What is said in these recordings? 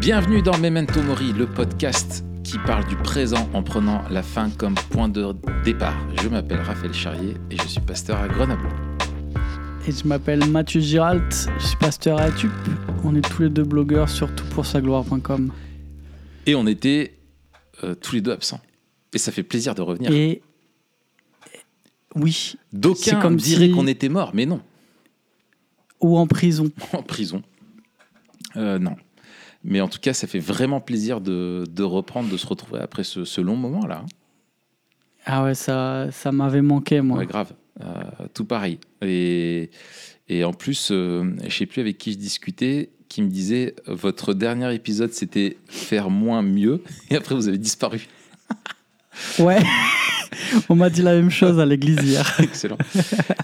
Bienvenue dans Memento Mori, le podcast qui parle du présent en prenant la fin comme point de départ. Je m'appelle Raphaël Charrier et je suis pasteur à Grenoble. Et je m'appelle Mathieu Giralt, je suis pasteur à Tup. On est tous les deux blogueurs sur toutpoursagloire.com. Et on était euh, tous les deux absents. Et ça fait plaisir de revenir. Et oui, D'aucuns c'est comme diraient si- qu'on était mort, mais non, ou en prison. en prison. Euh, non. Mais en tout cas, ça fait vraiment plaisir de, de reprendre, de se retrouver après ce, ce long moment-là. hein. Ah ouais, ça, ça m'avait manqué, moi. Ouais, grave. Euh, tout pareil. Et, et en plus, euh, je sais plus avec qui je discutais, qui me disait votre dernier épisode, c'était faire moins mieux. Et après, vous avez disparu. Ouais. on m'a dit la même chose à l'église hier. Excellent.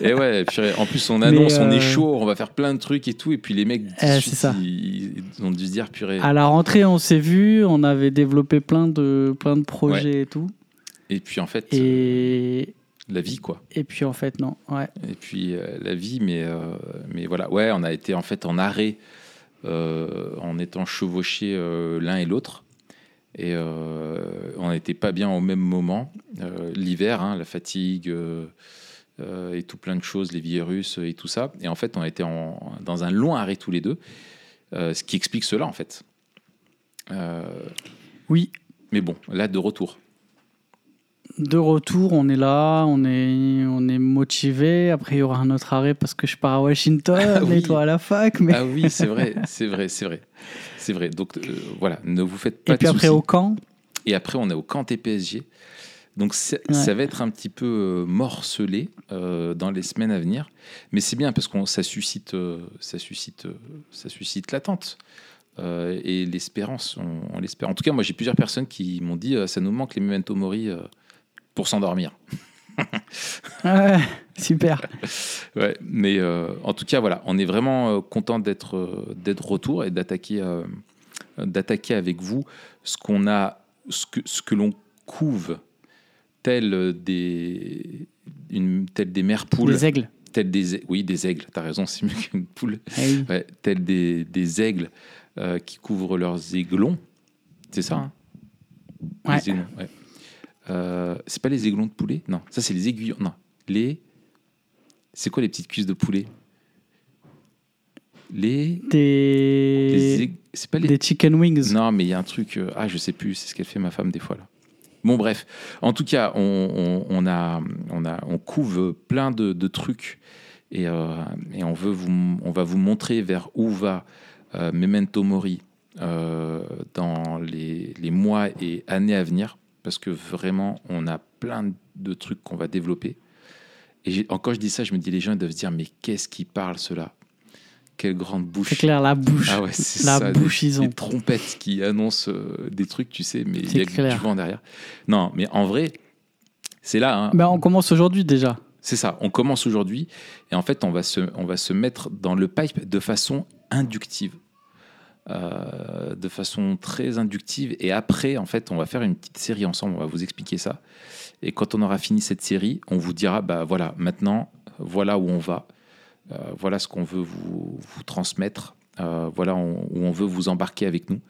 et ouais, purée, en plus, on annonce, on est euh, chaud, on va faire plein de trucs et tout. Et puis les mecs, Eh, suite, c'est ça. Ils, ils ont dû se dire, purée. À la rentrée, on s'est vu, on avait développé plein de, plein de projets et tout. Et puis en fait, euh, Et, la vie, quoi. et puis en fait, non. Ouais. Et puis euh, la vie, mais, mais voilà, ouais, on a été en fait en arrêt en étant chevauchés l'un et l'autre. Et euh, on n'était pas bien au même moment. Euh, L'hiver, hein, la fatigue euh, et tout plein de choses, les virus et tout ça. Et en fait, on a été en- dans un long arrêt tous les deux, ce qui explique cela en fait. Oui, mais bon, là, de retour. de retour, on est là, on est, on est motivé. Après, il y aura un autre arrêt parce que je pars à Washington Ah oui. et toi à la fac. Mais... Ah oui, c'est vrai, c'est vrai, c'est vrai. C'est vrai. Donc euh, voilà, ne vous faites pas et puis après, soucis. au camp. Et après, on est au camp TPSG. Donc, ça, Ouais. ça va être un petit peu euh, morcelé euh, dans les semaines à venir. Mais c'est bien parce que ça suscite, euh, ça suscite, ça suscite l'attente et l'espérance. On, on l'espère. En tout cas, moi, j'ai plusieurs personnes qui m'ont dit ça nous manque les memento mori pour s'endormir. Ouais, super. Ouais, mais euh, en tout cas, voilà, on est vraiment euh, content d'être euh, d'être retour et d'attaquer euh, d'attaquer avec vous ce qu'on a, ce que ce que l'on couve tel des une telle des mères poules, Les aigles. tel des oui des aigles. T'as raison, c'est mieux qu'une poule. Oui. Ouais, tel des, des aigles euh, qui couvrent leurs aiglons. C'est ça. hein? Ouais. Les aiglons, ouais. Euh, c'est pas les aiglons de poulet? Non, ça c'est les aiguillons. Non, les. C'est quoi les petites cuisses de poulet? Les. les Des, aig- C'est pas les. des chicken wings. Non, mais il y a un truc. euh, Ah, je sais plus. C'est ce qu'elle fait ma femme des fois là. Bon, bref. En tout cas, on, on- on a, on a, on couve plein de, de trucs et, euh, et on veut vous, on va vous montrer vers où va euh, Memento Mori euh, dans les, les mois et années à venir, parce que vraiment, on a plein de trucs qu'on va développer. Et encore, je dis ça, je me dis, les gens ils doivent se dire, mais qu'est-ce qu'ils parlent cela? Quelle grande bouche C'est clair, la bouche. ah ouais, c'est la ça, bouche, des, ils ont. des trompettes qui annoncent euh, des trucs, tu sais, mais il y a clair. du vent derrière. Non, mais en vrai, c'est là. hein. Ben, on commence aujourd'hui déjà. C'est ça. On commence aujourd'hui et en fait, on va se, on va se mettre dans le pipe de façon inductive. Euh, de façon très inductive. Et après en fait on va faire une petite série ensemble. On va vous expliquer ça. Et quand on aura fini cette série on vous dira bah voilà maintenant voilà où on va. Euh, voilà ce qu'on veut vous, transmettre. Euh, voilà où on veut vous embarquer avec nous.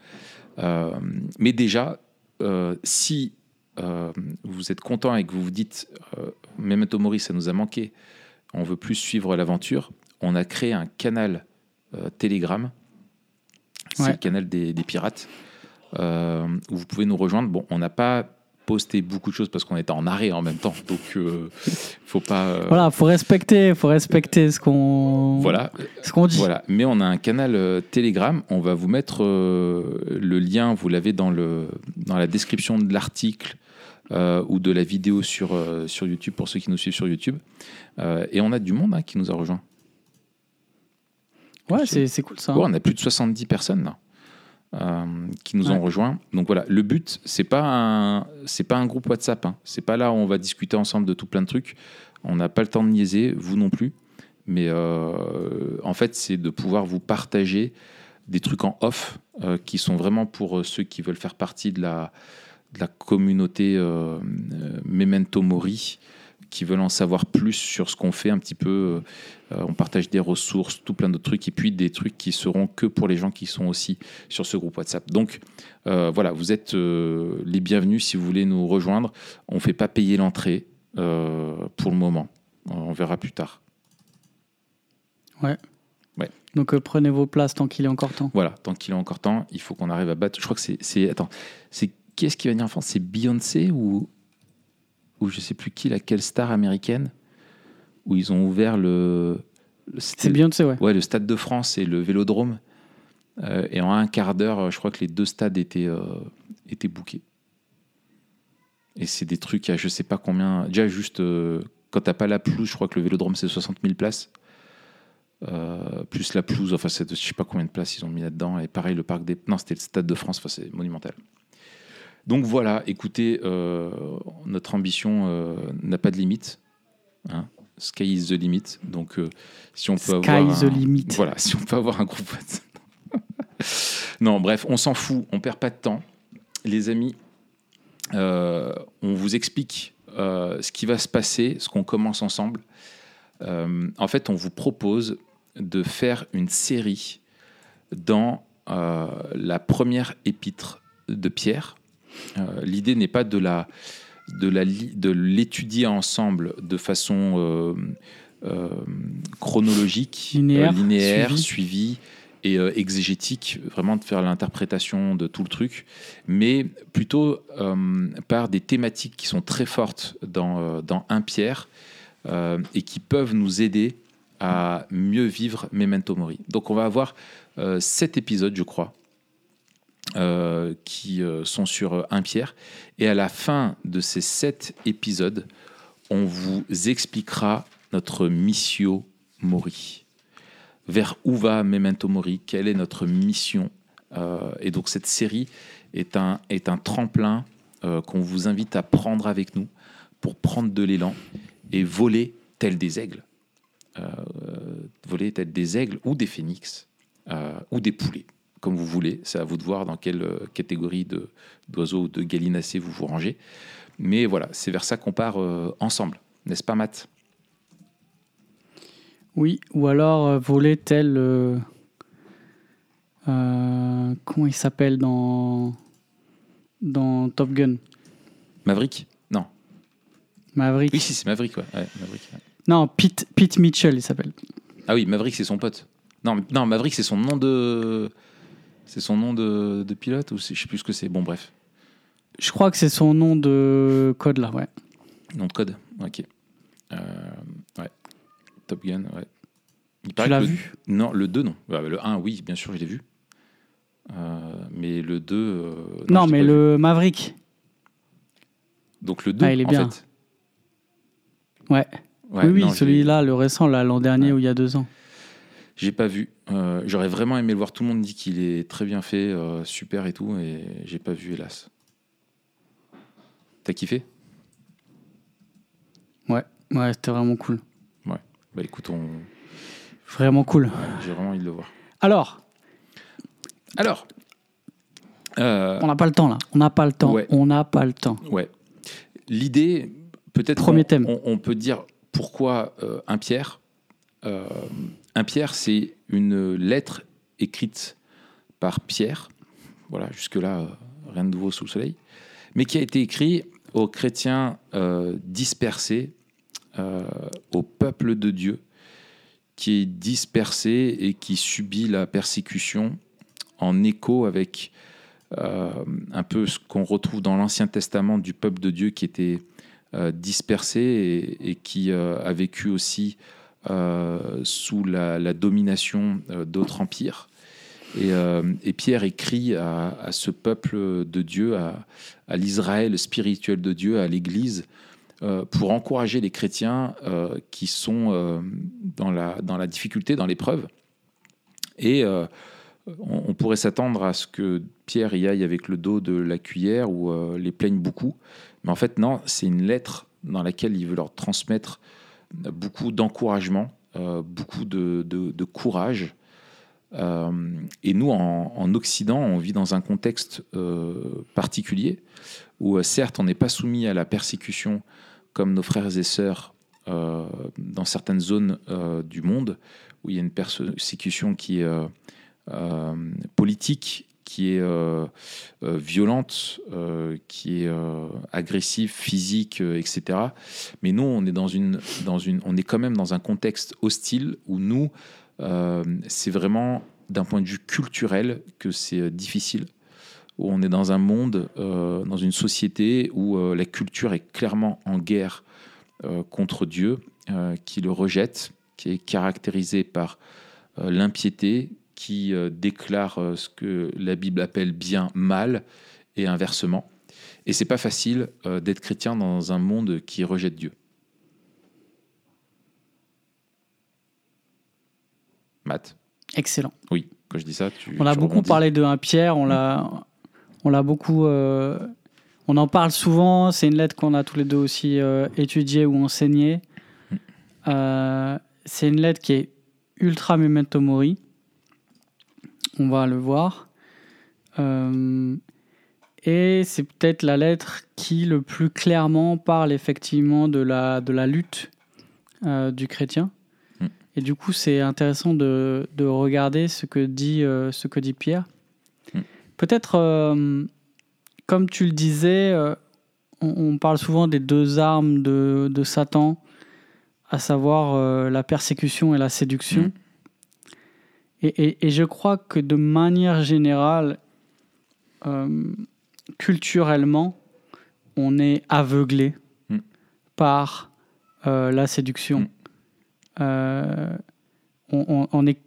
Mais déjà si vous êtes content et que vous vous dites euh, Memento Mori, ça nous a manqué, on veut plus suivre l'aventure, on a créé un canal Telegram, c'est Ouais. le canal des, des pirates, euh, où vous pouvez nous rejoindre. Bon, on n'a pas posté beaucoup de choses parce qu'on était en arrêt en même temps, donc euh, faut pas. euh, Voilà, faut respecter, faut respecter ce qu'on voilà, ce qu'on dit. voilà, mais on a un canal Telegram. On va vous mettre le lien, vous l'avez dans, le, dans la description de l'article euh, ou de la vidéo sur, euh, sur YouTube pour ceux qui nous suivent sur YouTube. Euh, et on a du monde hein, qui nous a rejoints. Ouais, c'est cool ça. Ouais, on a plus de 70 personnes là, euh, qui nous ont rejoints. Donc voilà, le but, c'est pas un, c'est pas un groupe WhatsApp. Hein. C'est pas là où on va discuter ensemble de tout plein de trucs. On n'a pas le temps de niaiser, vous non plus. Mais euh, en fait, c'est de pouvoir vous partager des trucs en off euh, qui sont vraiment pour ceux qui veulent faire partie de la, de la communauté Memento Mori, qui veulent en savoir plus sur ce qu'on fait un petit peu. Euh, on partage des ressources, tout plein d'autres trucs, et puis des trucs qui seront que pour les gens qui sont aussi sur ce groupe WhatsApp. Donc euh, voilà, vous êtes euh, les bienvenus si vous voulez nous rejoindre. On ne fait pas payer l'entrée pour le moment. On verra plus tard. Ouais. Ouais. Donc prenez vos places tant qu'il est encore temps. Voilà, tant qu'il est encore temps, il faut qu'on arrive à battre. Je crois que c'est. Attends, c'est qui est-ce qui va venir en France? C'est Beyoncé ou ou je sais plus qui, laquelle star américaine, où ils ont ouvert le. C'est Beyoncé, ouais. Ouais, le Stade de France et le Vélodrome. Euh, et en un quart d'heure, je crois que les deux stades étaient, euh, étaient bookés. Et c'est des trucs à je sais pas combien. Déjà, juste euh, quand t'as pas la pelouse, je crois que le Vélodrome c'est 60 000 places. plus la pelouse, enfin, je sais pas combien de places ils ont mis là-dedans. Et pareil, le parc des. Non, c'était le Stade de France, enfin, c'est monumental. Donc voilà, écoutez, euh, notre ambition euh, n'a pas de limite. Hein. Sky is the limit. Donc euh, si on peut Sky avoir. the limit. Voilà, si on peut avoir un groupe non, bref, on s'en fout, on perd pas de temps. Les amis, on vous explique ce qui va se passer, ce qu'on commence ensemble. en fait, on vous propose de faire une série dans la première épître de Pierre, euh, l'idée n'est pas de la de l'étudier ensemble de façon euh, euh, chronologique, linéaire, suivi. et exégétique, vraiment de faire l'interprétation de tout le truc, mais plutôt par des thématiques qui sont très fortes dans, dans un Pierre et qui peuvent nous aider à mieux vivre Memento Mori. Donc on va avoir sept épisodes, je crois, euh, qui euh, sont sur un pierre. Et à la fin de ces sept épisodes, on vous expliquera notre missio mori. Vers où va Memento Mori? Quelle est notre mission? Euh, Et donc cette série est un, est un tremplin qu'on vous invite à prendre avec nous pour prendre de l'élan et voler tel des aigles. voler tel des aigles ou des phénix ou des poulets comme vous voulez. C'est à vous de voir dans quelle euh, catégorie d'oiseaux ou de gallinacés vous vous rangez. Mais voilà, c'est vers ça qu'on part euh, ensemble, n'est-ce pas, Matt? Oui, ou alors euh, voler tel. comment il s'appelle dans, dans Top Gun? Maverick? Non. Maverick. Oui, si, c'est Maverick, ouais. Maverick, Non, Pete, Pete Mitchell, il s'appelle. Ah oui, Maverick, c'est son pote. Non, non Maverick, c'est son nom de. C'est son nom de, pilote ou je sais plus ce que c'est. Bon, bref. Je crois que c'est son nom de code là, ouais. Nom de code, ok. Euh, ouais. Top Gun, ouais. Il tu l'as vu? Non, le 2, non. le 1, oui, bien sûr, je l'ai vu. Euh, mais le 2. Euh, non, mais le Maverick. Donc le 2, ah, il est bien. Ouais. oui, oui celui-là, le récent, l'an dernier ou il y a deux ans. J'ai pas vu. Euh, j'aurais vraiment aimé le voir. Tout le monde dit qu'il est très bien fait, euh, super et tout, et j'ai pas vu, hélas. T'as kiffé? Ouais, ouais, c'était vraiment cool. Ouais. Bah écoute, on. Vraiment cool. j'ai vraiment envie de le voir. Alors. Alors. Euh, on n'a pas le temps là. On n'a pas le temps. On n'a pas le temps. Ouais. L'idée, peut-être. Premier thème. On, on, peut dire pourquoi un Pierre. Un Pierre, c'est une lettre écrite par Pierre. Voilà, jusque-là, euh, rien de nouveau sous le soleil. Mais qui a été écrit aux chrétiens euh, dispersés, euh, au peuple de Dieu, qui est dispersé et qui subit la persécution en écho avec un peu ce qu'on retrouve dans l'Ancien Testament du peuple de Dieu qui était dispersé et, qui a vécu aussi sous la, domination euh, d'autres empires. Euh, et, Pierre écrit à, ce peuple de Dieu, à, l'Israël spirituel de Dieu, à l'Église, pour encourager les chrétiens qui sont dans, la, dans la difficulté, dans l'épreuve. Et on, pourrait s'attendre à ce que Pierre y aille avec le dos de la cuillère ou les plaigne beaucoup. Mais en fait, non, c'est une lettre dans laquelle il veut leur transmettre beaucoup d'encouragement, euh, beaucoup de, courage. Euh, et nous, en, Occident, on vit dans un contexte euh, particulier où, certes, on n'est pas soumis à la persécution comme nos frères et sœurs dans certaines zones du monde où il y a une persécution qui est politique, qui est violente, qui est agressive, physique, etc. Mais nous, on est dans une, dans une, on est quand même dans un contexte hostile où nous, c'est vraiment d'un point de vue culturel que c'est difficile où on est dans un monde, euh, dans une société où euh, la culture est clairement en guerre euh, contre Dieu, qui le rejette, qui est caractérisée par l'impiété, qui déclare ce que la Bible appelle bien mal et inversement. Et c'est pas facile d'être chrétien dans un monde qui rejette Dieu. Matt. Excellent. Oui, quand je dis ça, tu. On a beaucoup parlé de 1 Pierre, on l'a on l'a beaucoup. Euh, on en parle souvent. C'est une lettre qu'on a tous les deux aussi euh, étudiée ou enseignée. Euh, c'est une lettre qui est ultra memento mori. On va le voir. et c'est peut-être la lettre qui le plus clairement parle effectivement de la, de la lutte du chrétien. Mm. Et du coup, c'est intéressant de, de, regarder ce que dit, ce que dit Pierre. Peut-être, euh, comme tu le disais, euh, on, parle souvent des deux armes de, Satan, à savoir euh, la persécution et la séduction. Mm. Et, je crois que de manière générale, culturellement, on est aveuglé mm. par la séduction. Mm. On, est,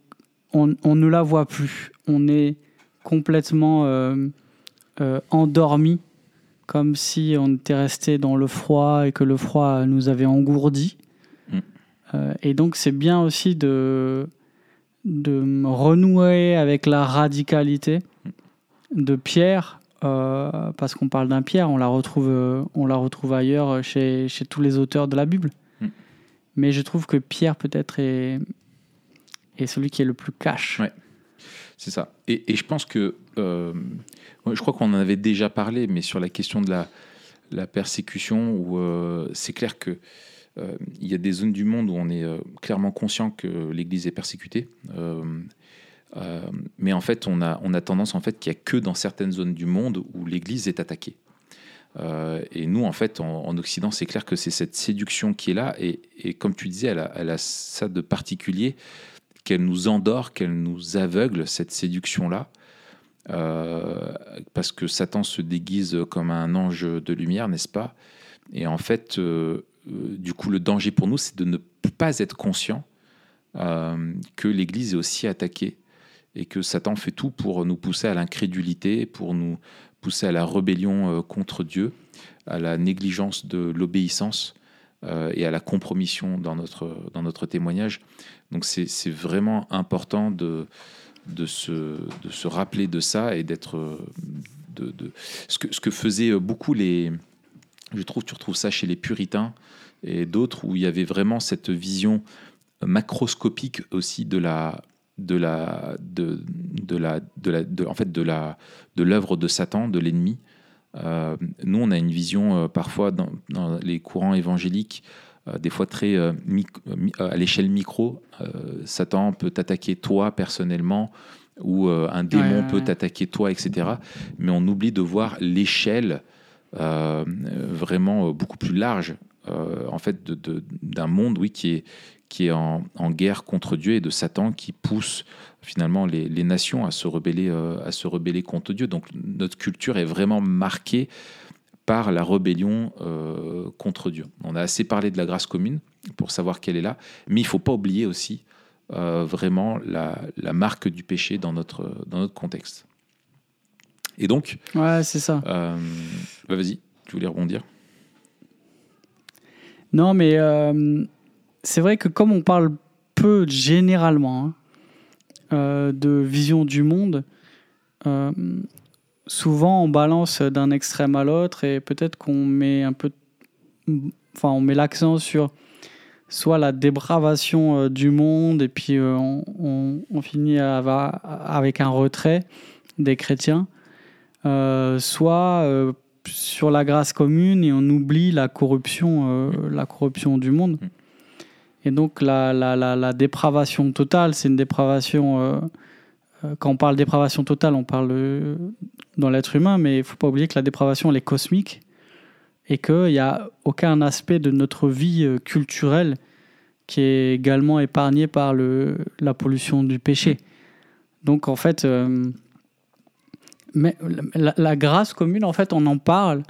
on, ne la voit plus. On est complètement euh, euh, endormi, comme si on était resté dans le froid et que le froid nous avait engourdi. Mm. Euh, et donc c'est bien aussi de, de renouer avec la radicalité de Pierre, parce qu'on parle d'un Pierre, on la retrouve, on la retrouve ailleurs chez, chez tous les auteurs de la Bible. Mm. Mais je trouve que Pierre peut-être est, est celui qui est le plus cash. C'est ça. Et, je pense que, euh, je crois qu'on en avait déjà parlé, mais sur la question de la, la persécution, où euh, c'est clair que euh, il y a des zones du monde où on est clairement conscient que l'Église est persécutée. mais en fait, on a, on a tendance en fait qu'il n'y a que dans certaines zones du monde où l'Église est attaquée. et nous, en fait, en, Occident, c'est clair que c'est cette séduction qui est là. Et, et comme tu disais, elle a, elle a ça de particulier qu'elle nous endort, qu'elle nous aveugle, cette séduction-là. Euh, parce que Satan se déguise comme un ange de lumière, n'est-ce pas? Et en fait, euh, euh, du coup, le danger pour nous, c'est de ne pas être conscient que l'Église est aussi attaquée et que Satan fait tout pour nous pousser à l'incrédulité, pour nous pousser à la rébellion contre Dieu, à la négligence de l'obéissance et à la compromission dans notre, dans notre témoignage. Donc c'est vraiment important de, de, se, de se rappeler de ça et d'être... De, de, ce, que, ce que faisaient beaucoup les... Je trouve tu retrouves ça chez les puritains et d'autres où il y avait vraiment cette vision macroscopique aussi de la de la de, de la de la de, en fait de la de l'œuvre de Satan de l'ennemi euh, nous on a une vision euh, parfois dans, dans, les courants évangéliques euh, des fois très euh, euh, à l'échelle micro. Satan peut t'attaquer toi personnellement ou un démon peut t'attaquer toi, etc. Mais on oublie de voir l'échelle vraiment beaucoup plus large, en fait, d'un monde, oui, qui est, qui est en, guerre contre Dieu et de Satan qui pousse finalement les, les nations à se rebeller, à se rebeller contre Dieu. Donc notre culture est vraiment marquée par la rébellion euh, contre Dieu. On a assez parlé de la grâce commune pour savoir qu'elle est là, mais il ne faut pas oublier aussi euh, vraiment la, marque du péché dans notre, dans notre contexte. Et donc... Ouais, c'est ça. Euh, bah, vas-y, tu voulais rebondir? Non, mais c'est vrai que comme on parle peu généralement hein, de vision du monde, souvent on balance d'un extrême à l'autre et peut-être qu'on met un peu, on met l'accent sur soit la dépravation euh, du monde et puis euh, on, finit avec un retrait des chrétiens, euh, soit sur la grâce commune et on oublie la corruption, la corruption du monde. Mm. Et donc la, la, la, la dépravation totale, c'est une dépravation quand on parle dépravation totale, on parle dans l'être humain, mais il ne faut pas oublier que la dépravation, elle est cosmique et qu'il n'y a aucun aspect de notre vie culturelle qui est également épargné par le, la pollution du péché. Donc en fait, euh, mais la, grâce commune, en fait, on en parle.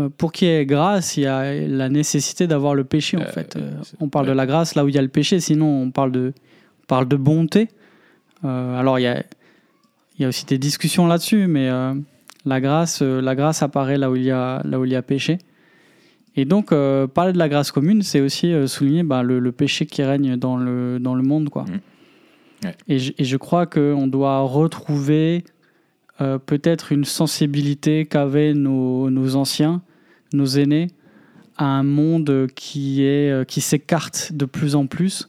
Euh, pour qu'il y ait grâce, il y a la nécessité d'avoir le péché, en euh, fait. on parle de la grâce là où il y a le péché, sinon on parle de, on parle de bonté. alors il y a, il y a aussi des discussions là-dessus, mais la, grâce, la grâce apparaît là où il y a, là où il y a péché. Et donc, euh, parler de la grâce commune, c'est aussi euh, souligner bah, le, péché qui règne dans le, dans le monde. Quoi. Mmh. Et, je, et, je, crois qu'on doit retrouver euh, peut-être une sensibilité qu'avaient nos, nos, anciens, nos aînés, à un monde qui, est, qui s'écarte de plus en plus.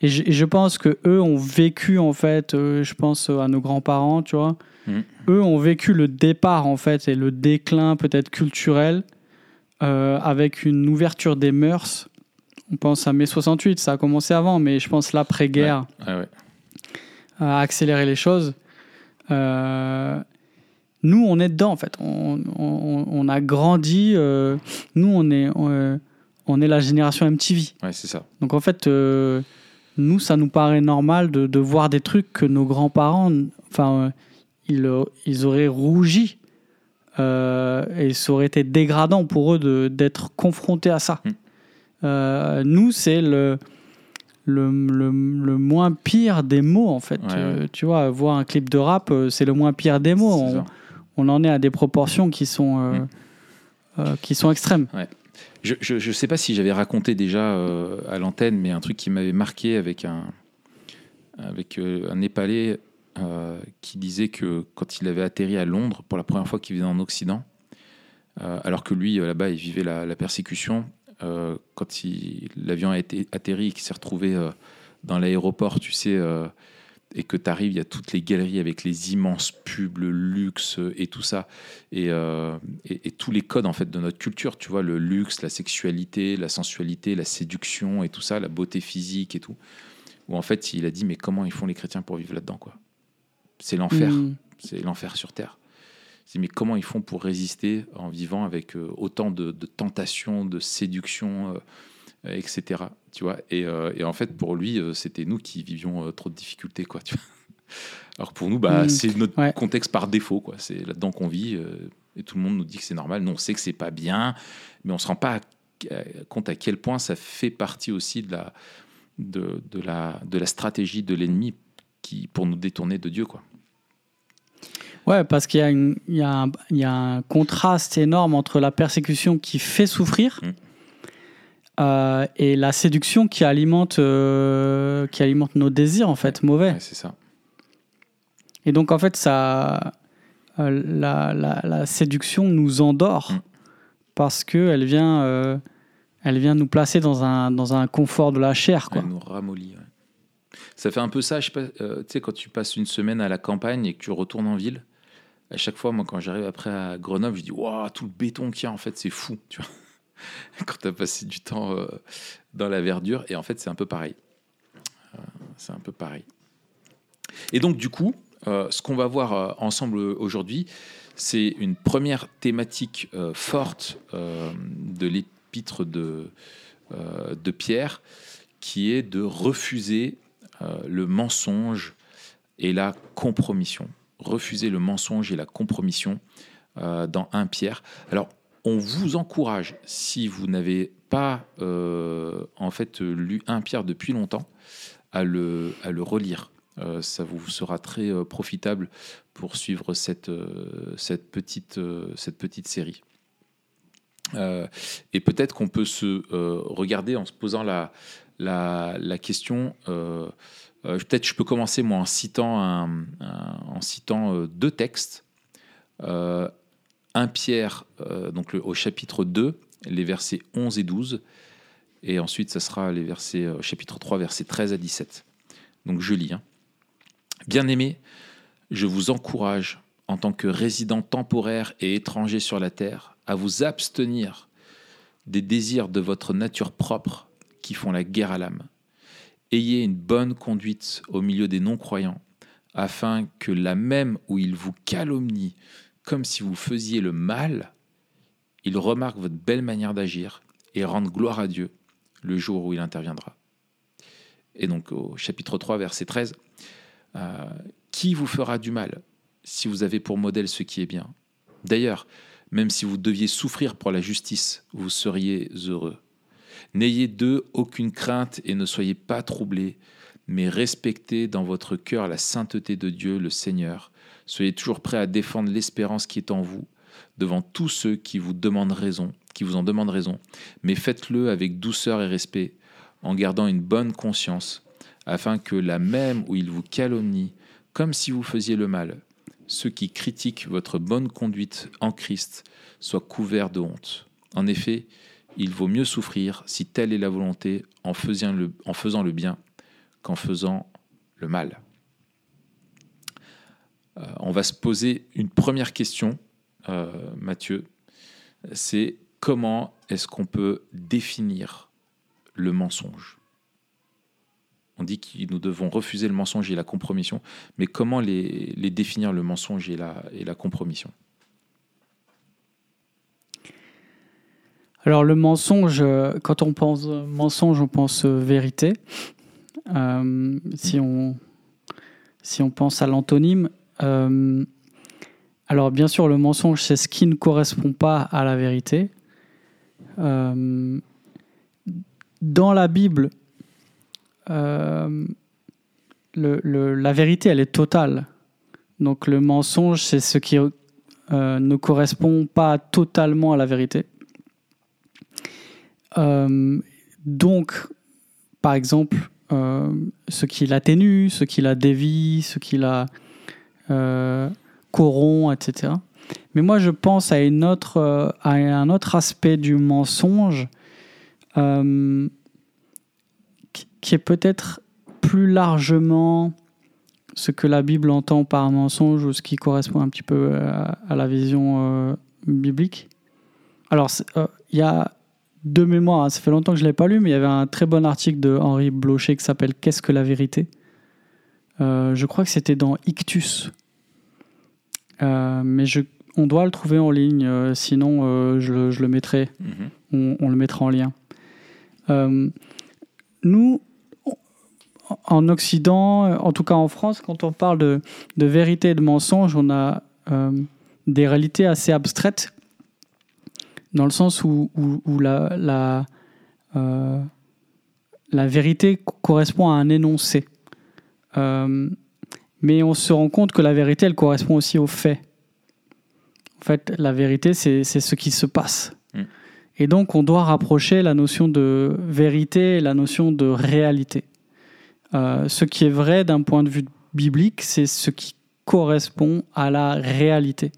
Et je, je, pense que eux ont vécu, en fait, je pense à nos grands-parents, tu vois, mmh. eux ont vécu le départ, en fait, et le déclin peut-être culturel euh, avec une ouverture des mœurs. On pense à mai 68, ça a commencé avant, mais je pense l'après-guerre a accéléré les choses. Euh, nous, on est dedans, en fait. On, a grandi. Euh, nous, on est, on, est la génération MTV. Ouais, c'est ça. Donc, en fait, nous, ça nous paraît normal de, de voir des trucs que nos grands-parents, enfin, ils, ils auraient rougi euh, et ça aurait été dégradant pour eux d'être confrontés à ça. Mm. Euh, nous, c'est le, le, le, moins pire des mots, en fait. Euh, tu vois, voir un clip de rap, c'est le moins pire des mots. On, on, en est à des proportions qui sont, mm. qui sont extrêmes. Je ne sais pas si j'avais raconté déjà à l'antenne, mais un truc qui m'avait marqué avec un, avec un Népalais euh, qui disait que quand il avait atterri à Londres pour la première fois qu'il vivait en Occident, euh, alors que lui, euh, là-bas, il vivait la, persécution, quand l'avion a été atterri et qu'il s'est retrouvé dans l'aéroport, tu sais, et que tu arrives, il y a toutes les galeries avec les immenses pubs, le luxe et tout ça, et, et, tous les codes en fait de notre culture, tu vois, le luxe, la sexualité, la sensualité, la séduction et tout ça, la beauté physique et tout, où en fait il a dit mais comment ils font les chrétiens pour vivre là-dedans quoi? C'est l'enfer. Mm. C'est l'enfer sur Terre. Mais comment ils font pour résister en vivant avec euh, autant de, tentations, de séductions, euh, etc. Tu vois? Euh, et, en fait, pour lui, c'était nous qui vivions trop de difficultés. Quoi, tu vois Alors pour nous, bah, mm. c'est notre contexte par défaut. Quoi. C'est là-dedans qu'on vit. et tout le monde nous dit que c'est normal. Nous, on sait que c'est pas bien, mais on se rend pas compte à quel point ça fait partie aussi de la, de, de la, de la stratégie de l'ennemi qui, pour nous détourner de Dieu. Quoi. Ouais, parce qu'il y, a il y, a il y a un contraste énorme entre la persécution qui fait souffrir mm. euh, et la séduction qui alimente, euh, qui alimente nos désirs, en fait, mauvais. c'est ça. Et donc, en fait, ça, euh, la, la, la, séduction nous endort mm. parce qu'elle vient, elle vient nous placer dans un, dans un confort de la chair. Quoi. Elle nous ramollit. Ça fait un peu ça, je sais tu sais, quand tu passes une semaine à la campagne et que tu retournes en ville, à chaque fois, moi, quand j'arrive après à Grenoble, je dis Waouh, tout le béton qu'il y a, en fait, c'est fou. Tu vois quand tu as passé du temps euh, dans la verdure. Et en fait, c'est un peu pareil. Euh, c'est un peu pareil. Et donc, du coup, euh, ce qu'on va voir ensemble aujourd'hui, c'est une première thématique forte de l'épître de, de Pierre, qui est de refuser le mensonge et la compromission refuser le mensonge et la compromission euh, dans un Pierre. Alors, on vous encourage, si vous n'avez pas euh, en fait lu un Pierre depuis longtemps, à le, à le relire. Euh, ça vous sera très profitable pour suivre cette, cette, petite, cette petite série. et peut-être qu'on peut se regarder en se posant la, la, la question peut-être je peux commencer moi en citant, en citant euh, deux textes. Euh, un Pierre, donc au chapitre 2, les versets 11 et 12. Et ensuite, ça sera les versets, chapitre 3, versets 13 à 17. Donc je lis. Hein. Bien aimé, je vous encourage en tant que résident temporaire et étranger sur la terre, à vous abstenir des désirs de votre nature propre qui font la guerre à l'âme. Ayez une bonne conduite au milieu des non-croyants, afin que là même où ils vous calomnient comme si vous faisiez le mal, ils remarquent votre belle manière d'agir et rendent gloire à Dieu le jour où il interviendra. Et donc au chapitre 3, verset 13, euh, Qui vous fera du mal si vous avez pour modèle ce qui est bien? D'ailleurs, même si vous deviez souffrir pour la justice, vous seriez heureux. N'ayez d'eux aucune crainte et ne soyez pas troublés, mais respectez dans votre cœur la sainteté de Dieu le Seigneur. Soyez toujours prêts à défendre l'espérance qui est en vous devant tous ceux qui vous demandent raison, qui vous en demandent raison, mais faites-le avec douceur et respect, en gardant une bonne conscience, afin que là même où ils vous calomnient, comme si vous faisiez le mal, ceux qui critiquent votre bonne conduite en Christ soient couverts de honte. En effet, il vaut mieux souffrir, si telle est la volonté, en faisant le, bien qu'en faisant le mal. Euh, on va se poser une première question, euh, Mathieu, c'est comment est-ce qu'on peut définir le mensonge? On dit que nous devons refuser le mensonge et la compromission, mais comment les, définir le mensonge et la compromission? Alors le mensonge, quand on pense mensonge, on pense vérité. Euh, si, on, pense à l'antonyme, euh, alors bien sûr, le mensonge, c'est ce qui ne correspond pas à la vérité. Euh, dans la Bible, le, la vérité, elle est totale. Donc le mensonge, c'est ce qui ne correspond pas totalement à la vérité. Donc, par exemple, euh, ce qui l'atténue, ce qui la dévie, ce qui la euh, corrompt, etc. Mais moi, je pense euh, à un autre aspect du mensonge qui est peut-être plus largement ce que la Bible entend par mensonge ou ce qui correspond un petit peu à, la vision biblique. Alors, il y a de mémoire, hein, ça fait longtemps que je ne l'ai pas lu, mais il y avait un très bon article de Henri Blocher qui s'appelle Qu'est-ce que la vérité? Euh, Je crois que c'était dans Ictus. Euh, mais je, on doit le trouver en ligne, euh, sinon je, le mettrai. Mhm. on, le mettra en lien. nous, en Occident, en tout cas en France, quand on parle de, de vérité et de mensonge, on a des réalités assez abstraites dans le sens où, la, la, euh, la, vérité correspond à un énoncé. Euh, mais on se rend compte que la vérité, elle correspond aussi aux faits. En fait, la vérité, c'est ce qui se passe. Mm. Et donc, on doit rapprocher la notion de vérité et la notion de réalité. Euh, ce qui est vrai d'un point de vue biblique, c'est ce qui correspond à la réalité.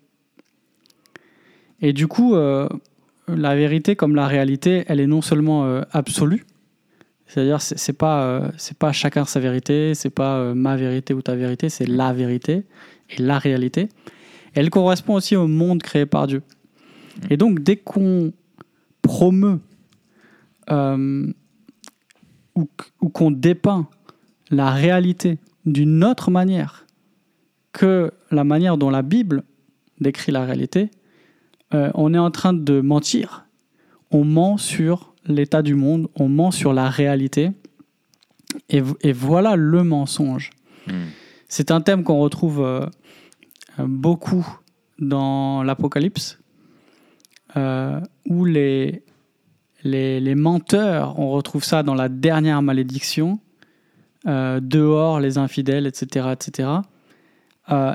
Et du coup, la vérité comme la réalité, elle est non seulement euh, absolue, c'est-à-dire c'est, c'est pas euh, c'est pas chacun sa vérité, c'est pas euh, ma vérité ou ta vérité, c'est la vérité et la réalité. Elle correspond aussi au monde créé par Dieu. Mm. Et donc dès qu'on promeut ou, ou qu'on dépeint la réalité d'une autre manière que la manière dont la Bible décrit la réalité, euh, on est en train de mentir. On ment sur l'état du monde, on ment sur la réalité. Et, voilà le mensonge. Hmm. C'est un thème qu'on retrouve euh, beaucoup dans l'Apocalypse, euh, où les, les, menteurs, on retrouve ça dans la dernière malédiction, dehors les infidèles, etc. etc.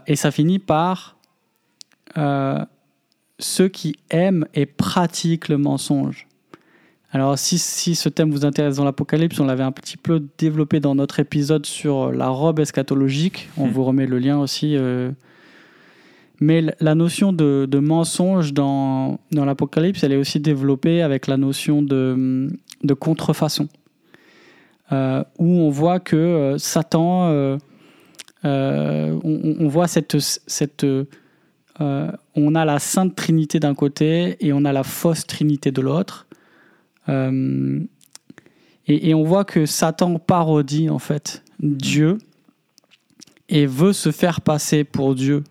et ça finit par ceux qui aiment et pratiquent le mensonge. Alors si, si ce thème vous intéresse dans l'Apocalypse, on l'avait un petit peu développé dans notre épisode sur la robe eschatologique, on hmm. vous remet le lien aussi. Euh. Mais la notion de, mensonge dans, dans l'Apocalypse, elle est aussi développée avec la notion de, de contrefaçon, euh, où on voit que euh, Satan, on, on, voit cette, cette on a la Sainte Trinité d'un côté et on a la fausse Trinité de l'autre. et, et, on voit que Satan parodie en fait Dieu et veut se faire passer pour Dieu.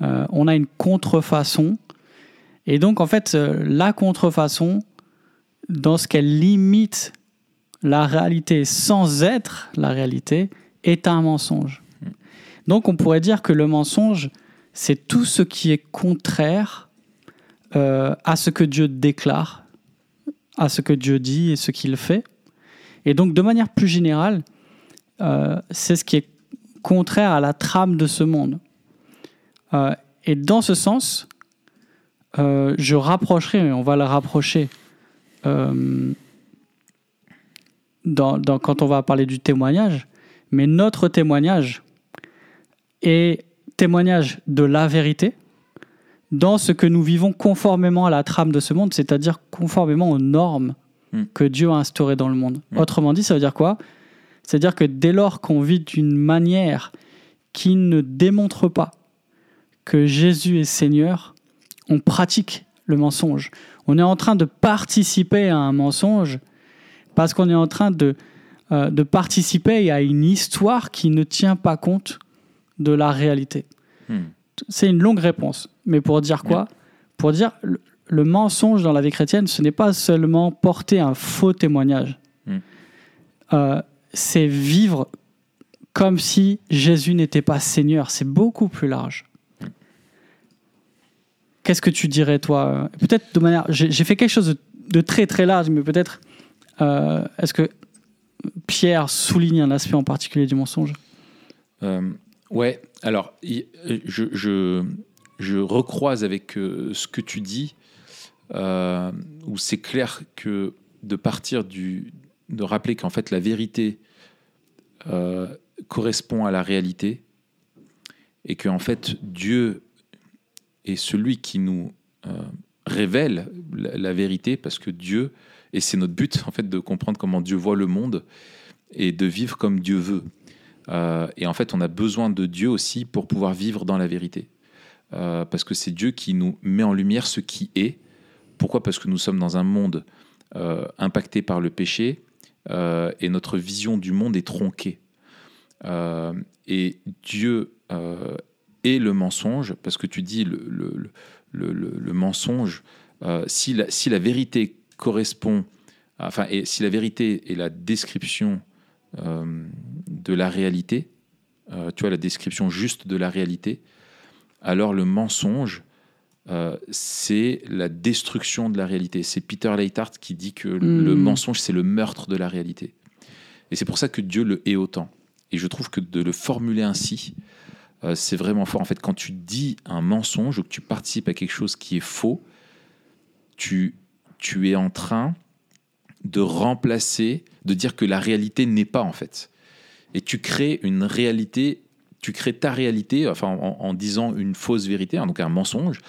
on a une contrefaçon. Et donc en fait, la contrefaçon, dans ce qu'elle limite la réalité sans être la réalité, est un mensonge. Donc on pourrait dire que le mensonge, c'est tout ce qui est contraire euh, à ce que Dieu déclare, à ce que Dieu dit et ce qu'il fait. Et donc de manière plus générale, euh, c'est ce qui est contraire à la trame de ce monde. Euh, et dans ce sens, je rapprocherai, on va le rapprocher quand on va parler du témoignage, mais notre témoignage est témoignage de la vérité dans ce que nous vivons conformément à la trame de ce monde, c'est-à-dire conformément aux normes hmm. que Dieu a instaurées dans le monde. Hmm. Autrement dit, ça veut dire quoi? C'est-à-dire que dès lors qu'on vit d'une manière qui ne démontre pas que Jésus est Seigneur, on pratique le mensonge. On est en train de participer à un mensonge parce qu'on est en train de, euh, de participer à une histoire qui ne tient pas compte de la réalité. Hmm. C'est une longue réponse. Mais pour dire quoi? Pour dire le, mensonge dans la vie chrétienne, ce n'est pas seulement porter un faux témoignage. Hmm. Euh, c'est vivre comme si Jésus n'était pas Seigneur. C'est beaucoup plus large. Qu'est-ce que tu dirais, toi? Peut-être de manière. J'ai fait quelque chose de, très très large, mais peut-être. Euh, est-ce que Pierre souligne un aspect en particulier du mensonge? Euh, Ouais, alors, je, je, je recroise avec euh, ce que tu dis, euh, où c'est clair que de partir du. de rappeler qu'en fait la vérité correspond à la réalité, et que en fait Dieu et celui qui nous euh, révèle la, vérité, parce que Dieu, et c'est notre but en fait de comprendre comment Dieu voit le monde et de vivre comme Dieu veut. Euh, et en fait, on a besoin de Dieu aussi pour pouvoir vivre dans la vérité, euh, parce que c'est Dieu qui nous met en lumière ce qui est. Pourquoi? Parce que nous sommes dans un monde impacté par le péché et notre vision du monde est tronquée. et Dieu et le mensonge, parce que tu dis le, mensonge, euh, si, la, vérité correspond, enfin, si la vérité est la description euh, de la réalité, euh, tu vois, la description juste de la réalité, alors le mensonge, c'est la destruction de la réalité. C'est Peter Leithart qui dit que le hmm. mensonge, c'est le meurtre de la réalité. Et c'est pour ça que Dieu le hait autant. Et je trouve que de le formuler ainsi, euh, c'est vraiment fort. En fait, quand tu dis un mensonge ou que tu participes à quelque chose qui est faux, tu, tu es en train de remplacer, de dire que la réalité n'est pas en fait. Et tu crées une réalité, tu crées ta réalité, enfin en, disant une fausse vérité, hein, donc un mensonge.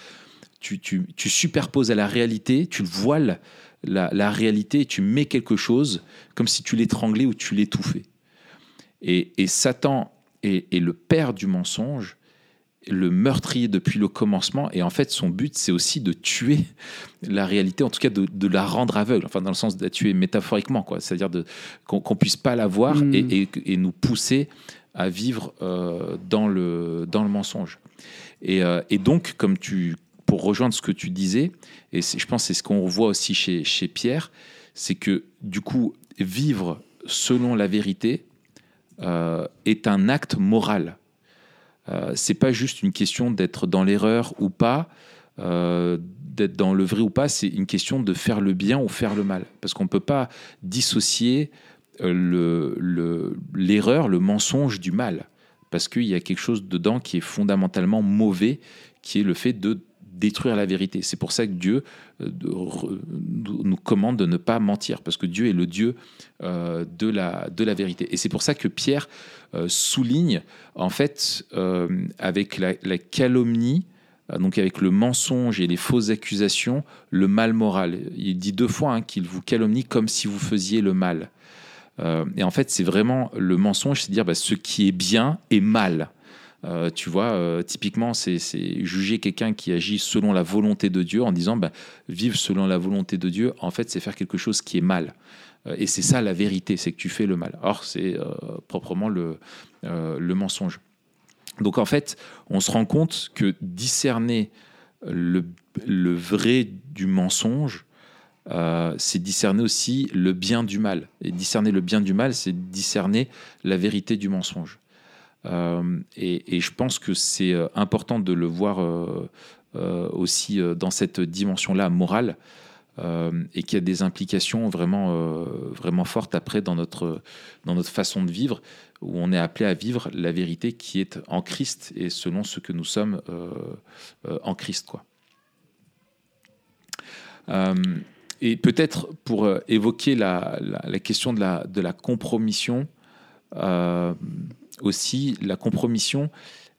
Tu, superposes à la réalité, tu voiles la, réalité, tu mets quelque chose comme si tu l'étranglais ou tu l'étouffais. Et Satan est, le père du mensonge, le meurtrier depuis le commencement. Et en fait, son but, c'est aussi de tuer la réalité, en tout cas de, la rendre aveugle, enfin dans le sens de la tuer métaphoriquement, quoi. C'est-à-dire qu'on ne puisse pas la voir mm. et, nous pousser à vivre euh, dans, le, dans le mensonge. Euh, et, donc, comme tu, pour rejoindre ce que tu disais, et je pense que c'est ce qu'on voit aussi chez, chez Pierre, c'est que du coup, vivre selon la vérité, euh, est un acte moral. Euh, c'est pas juste une question d'être dans l'erreur ou pas, euh, d'être dans le vrai ou pas, c'est une question de faire le bien ou faire le mal. Parce qu'on ne peut pas dissocier l'erreur, le, le, mensonge du mal. Parce qu'il y a quelque chose dedans qui est fondamentalement mauvais, qui est le fait de détruire la vérité. C'est pour ça que Dieu euh, nous commande de ne pas mentir, parce que Dieu est le Dieu euh, de, la, de la vérité. Et c'est pour ça que Pierre euh, souligne, en fait, avec la, calomnie, donc avec le mensonge et les fausses accusations, le mal moral. Il dit deux fois hein, qu'il vous calomnie comme si vous faisiez le mal. et en fait, c'est vraiment le mensonge, c'est dire bah, ce qui est bien est mal. Euh, tu vois, euh, typiquement, c'est juger quelqu'un qui agit selon la volonté de Dieu en disant bah, vivre selon la volonté de Dieu, en fait, c'est faire quelque chose qui est mal. Euh, et c'est ça la vérité, c'est que tu fais le mal. Or, c'est proprement le, mensonge. Donc, en fait, on se rend compte que discerner le vrai du mensonge, c'est discerner aussi le bien du mal. Et discerner le bien du mal, c'est discerner la vérité du mensonge. Euh, et, je pense que c'est euh, important de le voir euh, aussi dans cette dimension-là morale. et qui a des implications vraiment, vraiment fortes après dans notre, dans notre façon de vivre, où on est appelé à vivre la vérité qui est en Christ et selon ce que nous sommes en Christ. Quoi. et peut-être pour évoquer la, la, question de la, de la compromission, aussi, la compromission,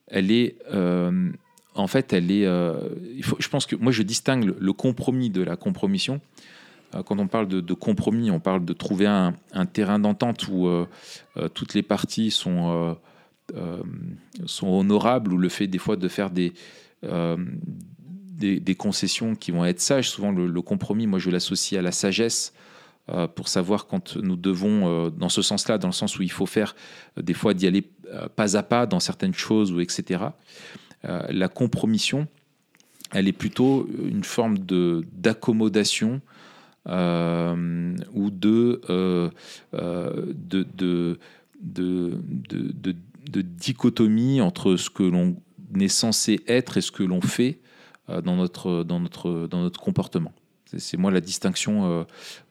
elle est. Euh, en fait, elle est. Euh, je pense que moi, je distingue le, compromis de la compromission. Euh, quand on parle de, compromis, on parle de trouver un, terrain d'entente où toutes les parties sont, honorables, ou le fait des fois de faire des, concessions qui vont être sages. Souvent, le compromis, moi, je l'associe à la sagesse. Euh, pour savoir quand nous devons, euh, dans ce sens-là, dans le sens où il faut faire euh, des fois d'y aller pas à pas dans certaines choses, ou etc. la compromission, elle est plutôt une forme d'accommodation ou de, de, de, de, de, dichotomie entre ce que l'on est censé être et ce que l'on fait dans notre, dans notre, dans notre comportement. C'est moi la distinction euh,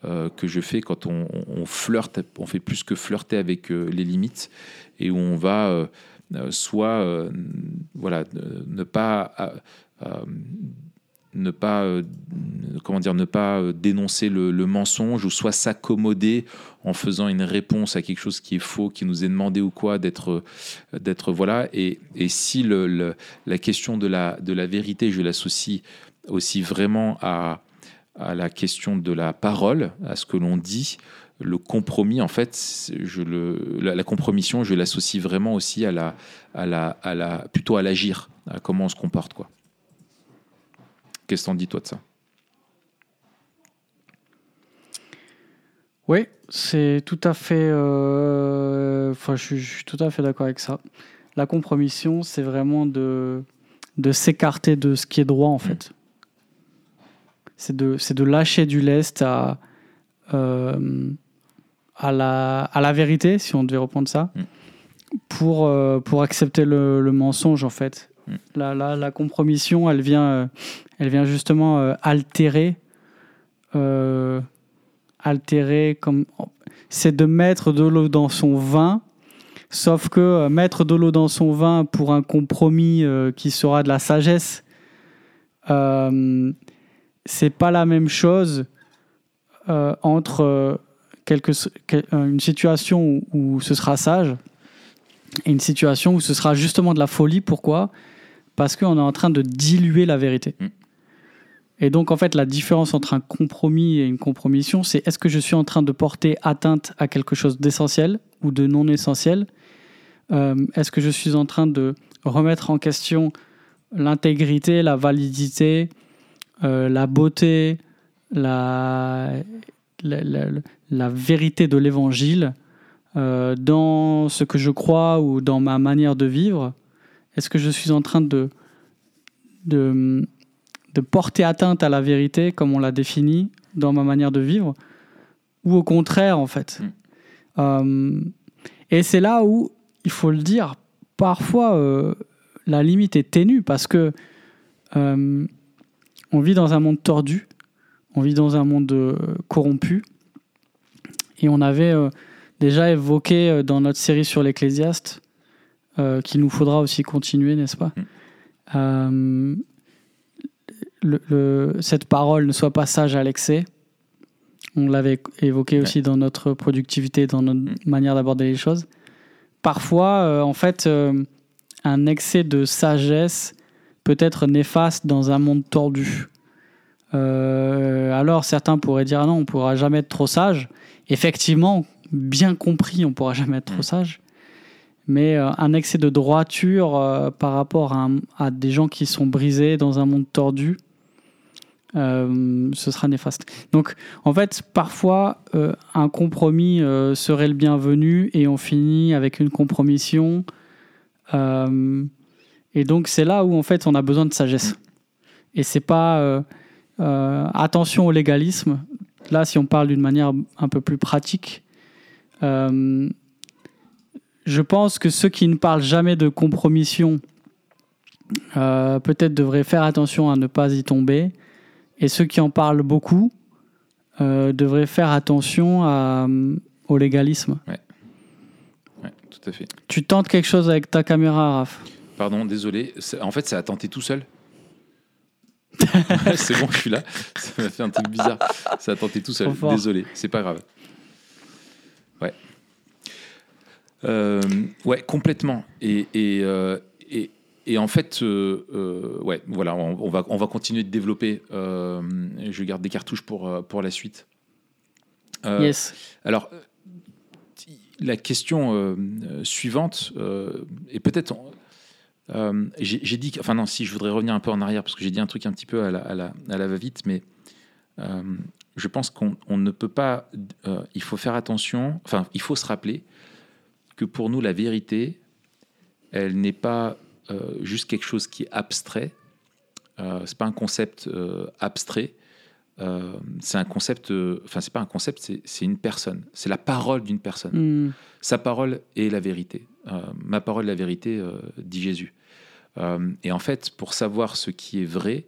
euh, que je fais quand on, flirte, on fait plus que flirter avec euh, les limites et où on va soit voilà ne pas ne pas comment dire ne pas dénoncer le, mensonge ou soit s'accommoder en faisant une réponse à quelque chose qui est faux qui nous est demandé ou quoi d'être voilà. Et, et si le, la question de la de la vérité je l'associe aussi vraiment à à la question de la parole, à ce que l'on dit. Le compromis, en fait, je le, la, compromission, je l'associe vraiment aussi à la, à la, à la, plutôt à l'agir, à comment on se comporte, quoi. Qu'est-ce que t'en dis toi de ça? Oui, c'est tout à fait. Euh, enfin, je, suis tout à fait d'accord avec ça. La compromission, c'est vraiment de, de s'écarter de ce qui est droit, en fait c'est de, de lâcher du lest à, euh, à, la, à la vérité, si on devait reprendre ça, mm. pour, euh, pour accepter le, le, mensonge, en fait. Mm. La, la, la, compromission, elle vient, euh, elle vient justement altérer. altérer comme. C'est de mettre de l'eau dans son vin. Sauf que mettre de l'eau dans son vin pour un compromis qui sera de la sagesse, c'est pas la même chose euh, entre euh, quelque, euh, une situation où, ce sera sage et une situation où ce sera justement de la folie. Pourquoi? Parce qu'on est en train de diluer la vérité. Mm. Et donc, en fait, la différence entre un compromis et une compromission, c'est est-ce que je suis en train de porter atteinte à quelque chose d'essentiel ou de non essentiel? Est-ce que je suis en train de remettre en question l'intégrité, la validité, euh, la beauté, la, la, vérité de l'évangile euh, dans ce que je crois ou dans ma manière de vivre Est-ce que je suis en train de, de, de porter atteinte à la vérité comme on l'a définie dans ma manière de vivre Ou au contraire, en fait mm. euh, Et c'est là où, il faut le dire, parfois la limite est ténue parce que on vit dans un monde tordu, on vit dans un monde euh, corrompu. Et on avait euh, déjà évoqué euh, dans notre série sur l'Ecclésiaste qu'il nous faudra aussi continuer, n'est-ce pas? Mm. Cette parole ne soit pas sage à l'excès. On l'avait évoqué aussi dans notre productivité, dans notre mm. manière d'aborder les choses. Parfois, en fait, un excès de sagesse peut être néfaste dans un monde tordu. Euh, alors certains pourraient dire ah non, on ne pourra jamais être trop sage. Effectivement, bien compris, on ne pourra jamais être trop mm. sage. mais un excès de droiture par rapport à, à, des gens qui sont brisés dans un monde tordu, ce sera néfaste. Donc, en fait, parfois, un compromis serait le bienvenu et on finit avec une compromission. Et donc, c'est là où, en fait, on a besoin de sagesse. Et c'est pas attention au légalisme, Là, si on parle d'une manière un peu plus pratique, euh, je pense que ceux qui ne parlent jamais de compromission euh, peut-être devraient faire attention à ne pas y tomber. Et ceux qui en parlent beaucoup euh, devraient faire attention au légalisme. Ouais. tout à fait. Tu tentes quelque chose avec ta caméra, Raph? Pardon, désolé. En fait, ça a tenté tout seul. c'est bon, je suis là. Ça m'a fait un truc bizarre. Ça a tenté tout seul. Désolé, c'est pas grave. Ouais. Euh, ouais, complètement. Et, et, euh, et, et en fait, euh, ouais, voilà, on, va, on va continuer de développer. je garde des cartouches pour, pour la suite. yes. Alors, la question suivante, et peut-être euh, j'ai dit, enfin non, si je voudrais revenir un peu en arrière parce que j'ai dit un truc un petit peu à la, à la, à la va-vite, mais euh, je pense qu'on ne peut pas, euh, il faut faire attention, enfin il faut se rappeler que pour nous la vérité, elle n'est pas juste quelque chose qui est abstrait, c'est pas un concept abstrait, c'est un concept, enfin c'est pas un concept, c'est une personne, c'est la parole d'une personne. Hmm. Sa parole est la vérité. ma parole est la vérité, dit Jésus. Euh, et en fait, pour savoir ce qui est vrai,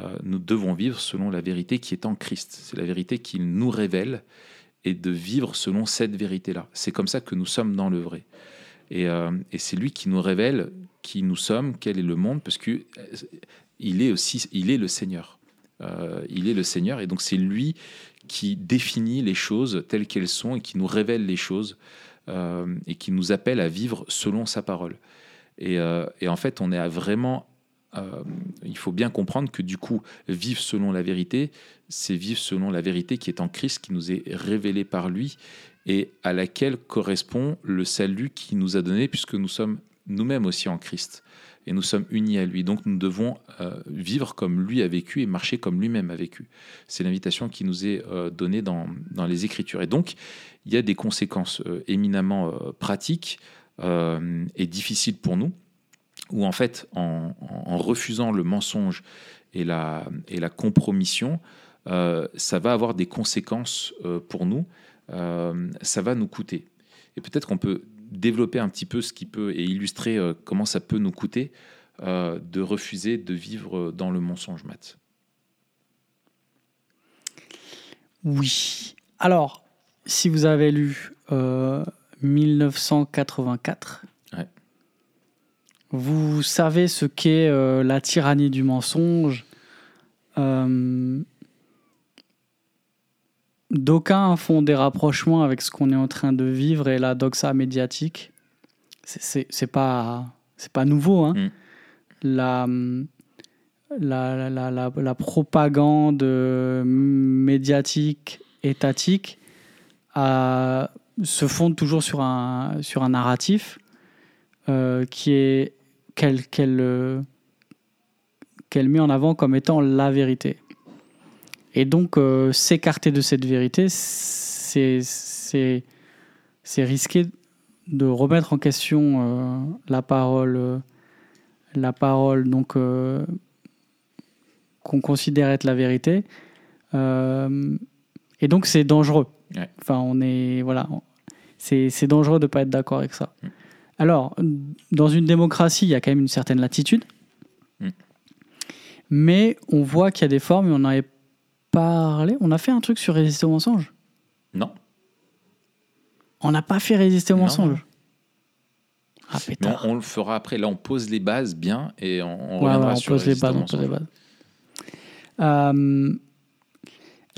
euh, nous devons vivre selon la vérité qui est en Christ. C'est la vérité qu'il nous révèle et de vivre selon cette vérité-là. C'est comme ça que nous sommes dans le vrai. Et, euh, c'est lui qui nous révèle qui nous sommes, quel est le monde, parce que il est aussi, il est le Seigneur. il est le Seigneur, et donc c'est lui qui définit les choses telles qu'elles sont et qui nous révèle les choses et qui nous appelle à vivre selon sa parole. Euh, et, en fait, on est à vraiment. Euh, il faut bien comprendre que du coup, vivre selon la vérité, c'est vivre selon la vérité qui est en Christ, qui nous est révélée par lui et à laquelle correspond le salut qu'il nous a donné, puisque nous sommes nous-mêmes aussi en Christ et nous sommes unis à lui. Donc nous devons euh, vivre comme lui a vécu et marcher comme lui-même a vécu. C'est l'invitation qui nous est donnée dans, dans, les Écritures. Et donc, il y a des conséquences éminemment pratiques euh, est difficile pour nous, où en fait, en, refusant le mensonge et la, et la compromission, euh, ça va avoir des conséquences euh, pour nous, ça va nous coûter. Et peut-être qu'on peut développer un petit peu ce qui peut et illustrer comment ça peut nous coûter de refuser de vivre dans le mensonge, Matt. Oui. Alors, si vous avez lu 1984. Vous savez ce qu'est euh, la tyrannie du mensonge. Euh, d'aucuns font des rapprochements avec ce qu'on est en train de vivre et la doxa médiatique. C'est pas, pas nouveau. Hein. Mm. La, la, la, la, la propagande médiatique étatique a se fonde toujours sur un, sur un narratif euh, qui est qu'elle euh, qu'elle met en avant comme étant la vérité. Et donc, euh, s'écarter de cette vérité, c'est risquer de remettre en question la parole, la parole donc qu'on considère être la vérité. et donc, c'est dangereux. Enfin, on est voilà, c'est dangereux de ne pas être d'accord avec ça. Mm. Alors, dans une démocratie, il y a quand même une certaine latitude. Mm. Mais on voit qu'il y a des formes, et on en avait parlé. On a fait un truc sur résister au mensonge? Non. On n'a pas fait résister au mensonge. Ah, on, le fera après. Là, on pose les bases bien et on, reviendra sur pose les bases, on pose les bases. Euh,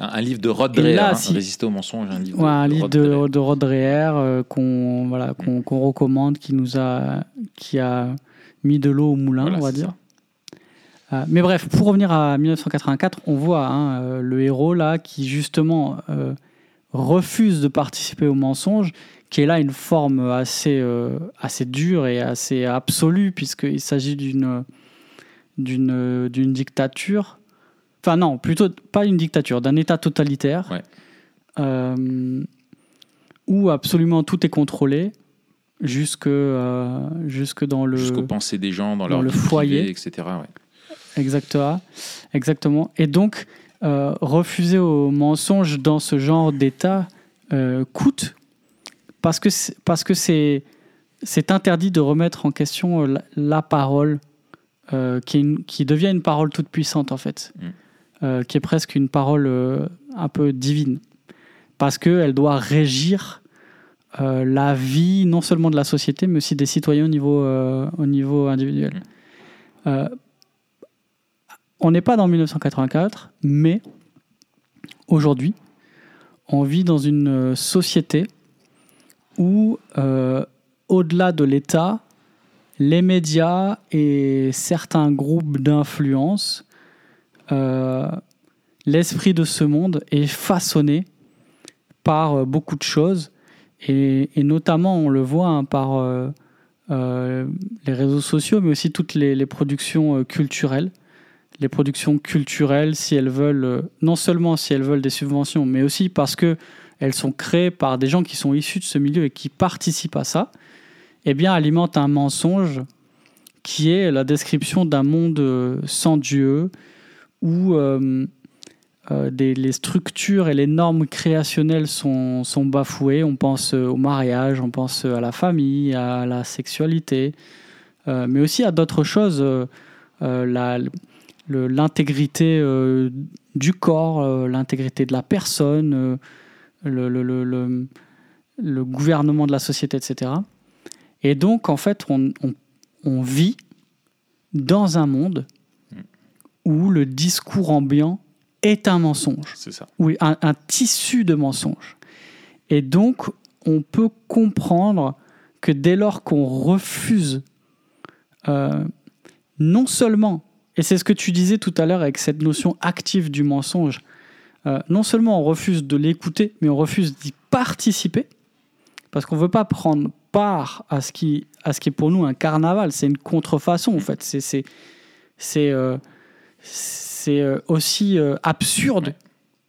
un, livre de Rod Dreher, hein, Résister au mensonge, un livre, un de, livre de, Rod Dreher euh, qu'on voilà, qu'on recommande, qui nous a, qui a mis de l'eau au moulin, on va dire. Euh, mais bref, pour revenir à 1984, on voit hein, euh, le héros là qui justement refuse de participer au mensonge, qui est là une forme assez, assez dure et assez absolue, puisqu'il s'agit d'une dictature. Enfin non, plutôt pas une dictature, d'un État totalitaire. où absolument tout est contrôlé jusque, euh, jusque dans le. Jusqu'aux pensées des gens, dans, leur le foyer, etc. Exactement. Exactement. Et donc, euh, refuser au mensonge dans ce genre d'état euh, coûte parce que parce que c'est c'est interdit de remettre en question la, parole qui, qui devient une parole toute puissante en fait, mm. Qui est presque une parole un peu divine parce qu'elle doit régir euh, la vie non seulement de la société, mais aussi des citoyens au niveau, euh, au niveau individuel. Euh, on n'est pas dans 1984, mais aujourd'hui, on vit dans une société où, au-delà de l'État, les médias et certains groupes d'influence, l'esprit de ce monde est façonné par beaucoup de choses et, notamment, on le voit hein, par euh, euh, les réseaux sociaux, mais aussi toutes les, productions euh, culturelles. Les productions culturelles, si elles veulent, non seulement si elles veulent des subventions, mais aussi parce que elles sont créées par des gens qui sont issus de ce milieu et qui participent à ça, eh bien, alimentent un mensonge qui est la description d'un monde sans Dieu, où euh, les structures et les normes créationnelles sont, bafouées. On pense au mariage, on pense à la famille, à la sexualité, euh, mais aussi à d'autres choses. Euh, l'intégrité du corps, l'intégrité de la personne, le, gouvernement de la société, etc. Et donc, en fait, on vit dans un monde où le discours ambiant est un mensonge. C'est ça. Oui, un, tissu de mensonges. Et donc, on peut comprendre que dès lors qu'on refuse, euh, non seulement, et c'est ce que tu disais tout à l'heure avec cette notion active du mensonge, euh, non seulement on refuse de l'écouter, mais on refuse d'y participer, parce qu'on ne veut pas prendre part à ce, qui, à ce qui est pour nous un carnaval, c'est une contrefaçon en fait. C'est, c'est, c'est, euh, c'est euh, aussi euh, absurde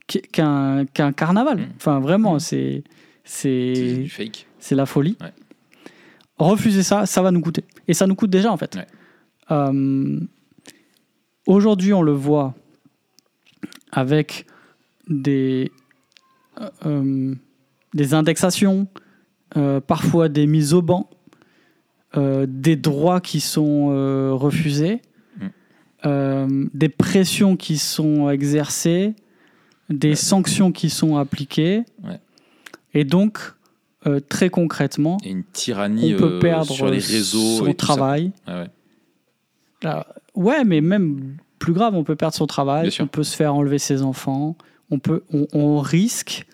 qu'un carnaval. Mm. Enfin, vraiment, mm. c'est c'est fake. C'est la folie. Refuser ça, ça va nous coûter. Et ça nous coûte déjà, en fait. Euh, aujourd'hui, on le voit avec des, des indexations, parfois des mises au banc, des droits qui sont refusés. Euh, des pressions qui sont exercées, des sanctions qui sont appliquées. Et donc, euh, très concrètement, une tyrannie on peut perdre sur les réseaux son travail. ouais. mais même plus grave, on peut perdre son travail, on peut se faire enlever ses enfants, on, peut, on, risque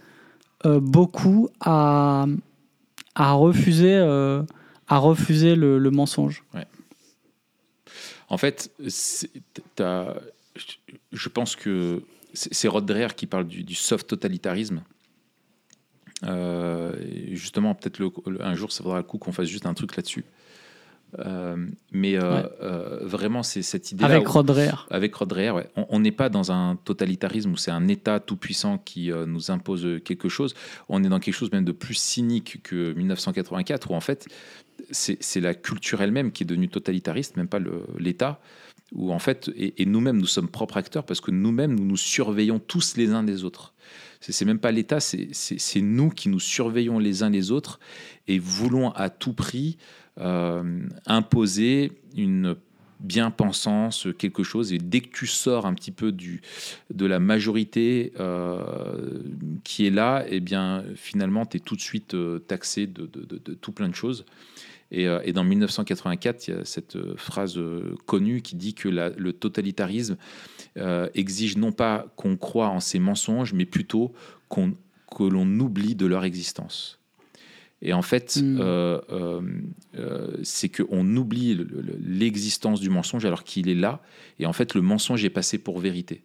euh, beaucoup à, à refuser, à refuser le, le mensonge. Ouais. En fait, je pense que c'est Rod Dreher qui parle du, soft totalitarisme. Euh, justement, peut-être un jour, ça vaudra le coup qu'on fasse juste un truc là-dessus. Euh, mais euh, vraiment, c'est cette idée. Avec Rod Dreher. Avec Rod Dreher, ouais. On n'est pas dans un totalitarisme où c'est un État tout-puissant qui nous impose quelque chose. On est dans quelque chose même de plus cynique que 1984, où en fait, c'est la culture elle-même qui est devenue totalitariste, même pas l'État, où en fait, et, nous-mêmes, nous sommes propres acteurs parce que nous-mêmes, nous nous surveillons tous les uns des autres. C'est même pas l'État, c'est nous qui nous surveillons les uns les autres et voulons à tout prix euh, imposer une bien-pensance, quelque chose. Et dès que tu sors un petit peu du, de la majorité euh, qui est là, eh bien, finalement, tu es tout de suite euh, taxé de, de, tout plein de choses. Euh, et, dans 1984, il y a cette euh, phrase euh, connue qui dit que le totalitarisme exige non pas qu'on croit en ses mensonges, mais plutôt qu'on, que l'on oublie de leur existence. Et en fait, hmm. c'est qu'on oublie l'existence du mensonge alors qu'il est là. Et en fait, le mensonge est passé pour vérité.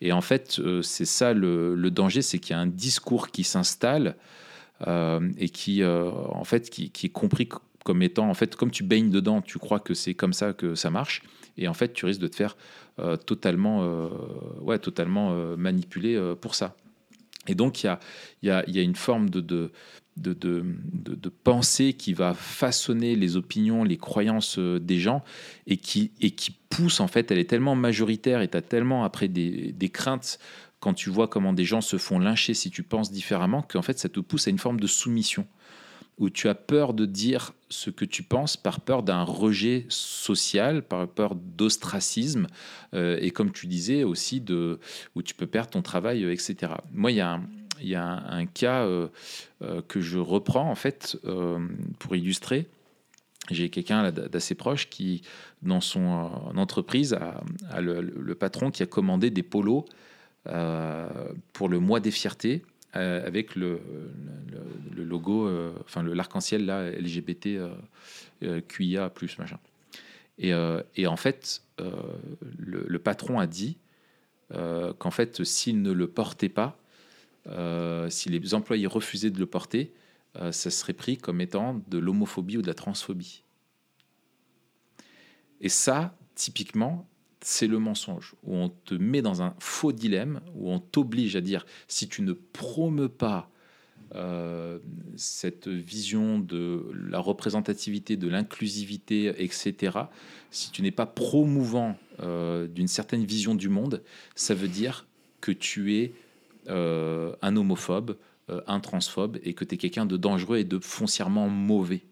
Et en fait, c'est ça le, danger, c'est qu'il y a un discours qui s'installe et qui, en fait, qui, qui, est compris comme étant, en fait, comme tu baignes dedans, tu crois que c'est comme ça que ça marche, et en fait, tu risques de te faire totalement, ouais, totalement manipuler pour ça. Et donc, il y a, y, a, y a, une forme de, de, de, de, pensée qui va façonner les opinions, les croyances euh, des gens et qui, et qui pousse, en fait, elle est tellement majoritaire et tu as tellement après des, des, craintes quand tu vois comment des gens se font lyncher si tu penses différemment qu'en fait, ça te pousse à une forme de soumission où tu as peur de dire ce que tu penses par peur d'un rejet social, par peur d'ostracisme, euh, et comme tu disais aussi, de, où tu peux perdre ton travail, euh, etc. Moi, il y a un, y a un, cas euh, que je reprends, en fait, pour illustrer. J'ai quelqu'un d'assez proche qui, dans son entreprise, a, le, patron qui a commandé des polos pour le mois des fiertés euh, avec le, logo, euh, enfin l'arc-en-ciel là, LGBT euh, plus machin. Et en fait, le, patron a dit qu'en fait, s'il ne le portait pas, si les employés refusaient de le porter, ça serait pris comme étant de l'homophobie ou de la transphobie. Et ça, typiquement, c'est le mensonge, où on te met dans un faux dilemme, où on t'oblige à dire, si tu ne promeus pas euh, cette vision de la représentativité, de l'inclusivité, etc., si tu n'es pas promouvant euh, d'une certaine vision du monde, ça veut dire que tu es euh, un homophobe, un transphobe, et que tu es quelqu'un de dangereux et de foncièrement mauvais.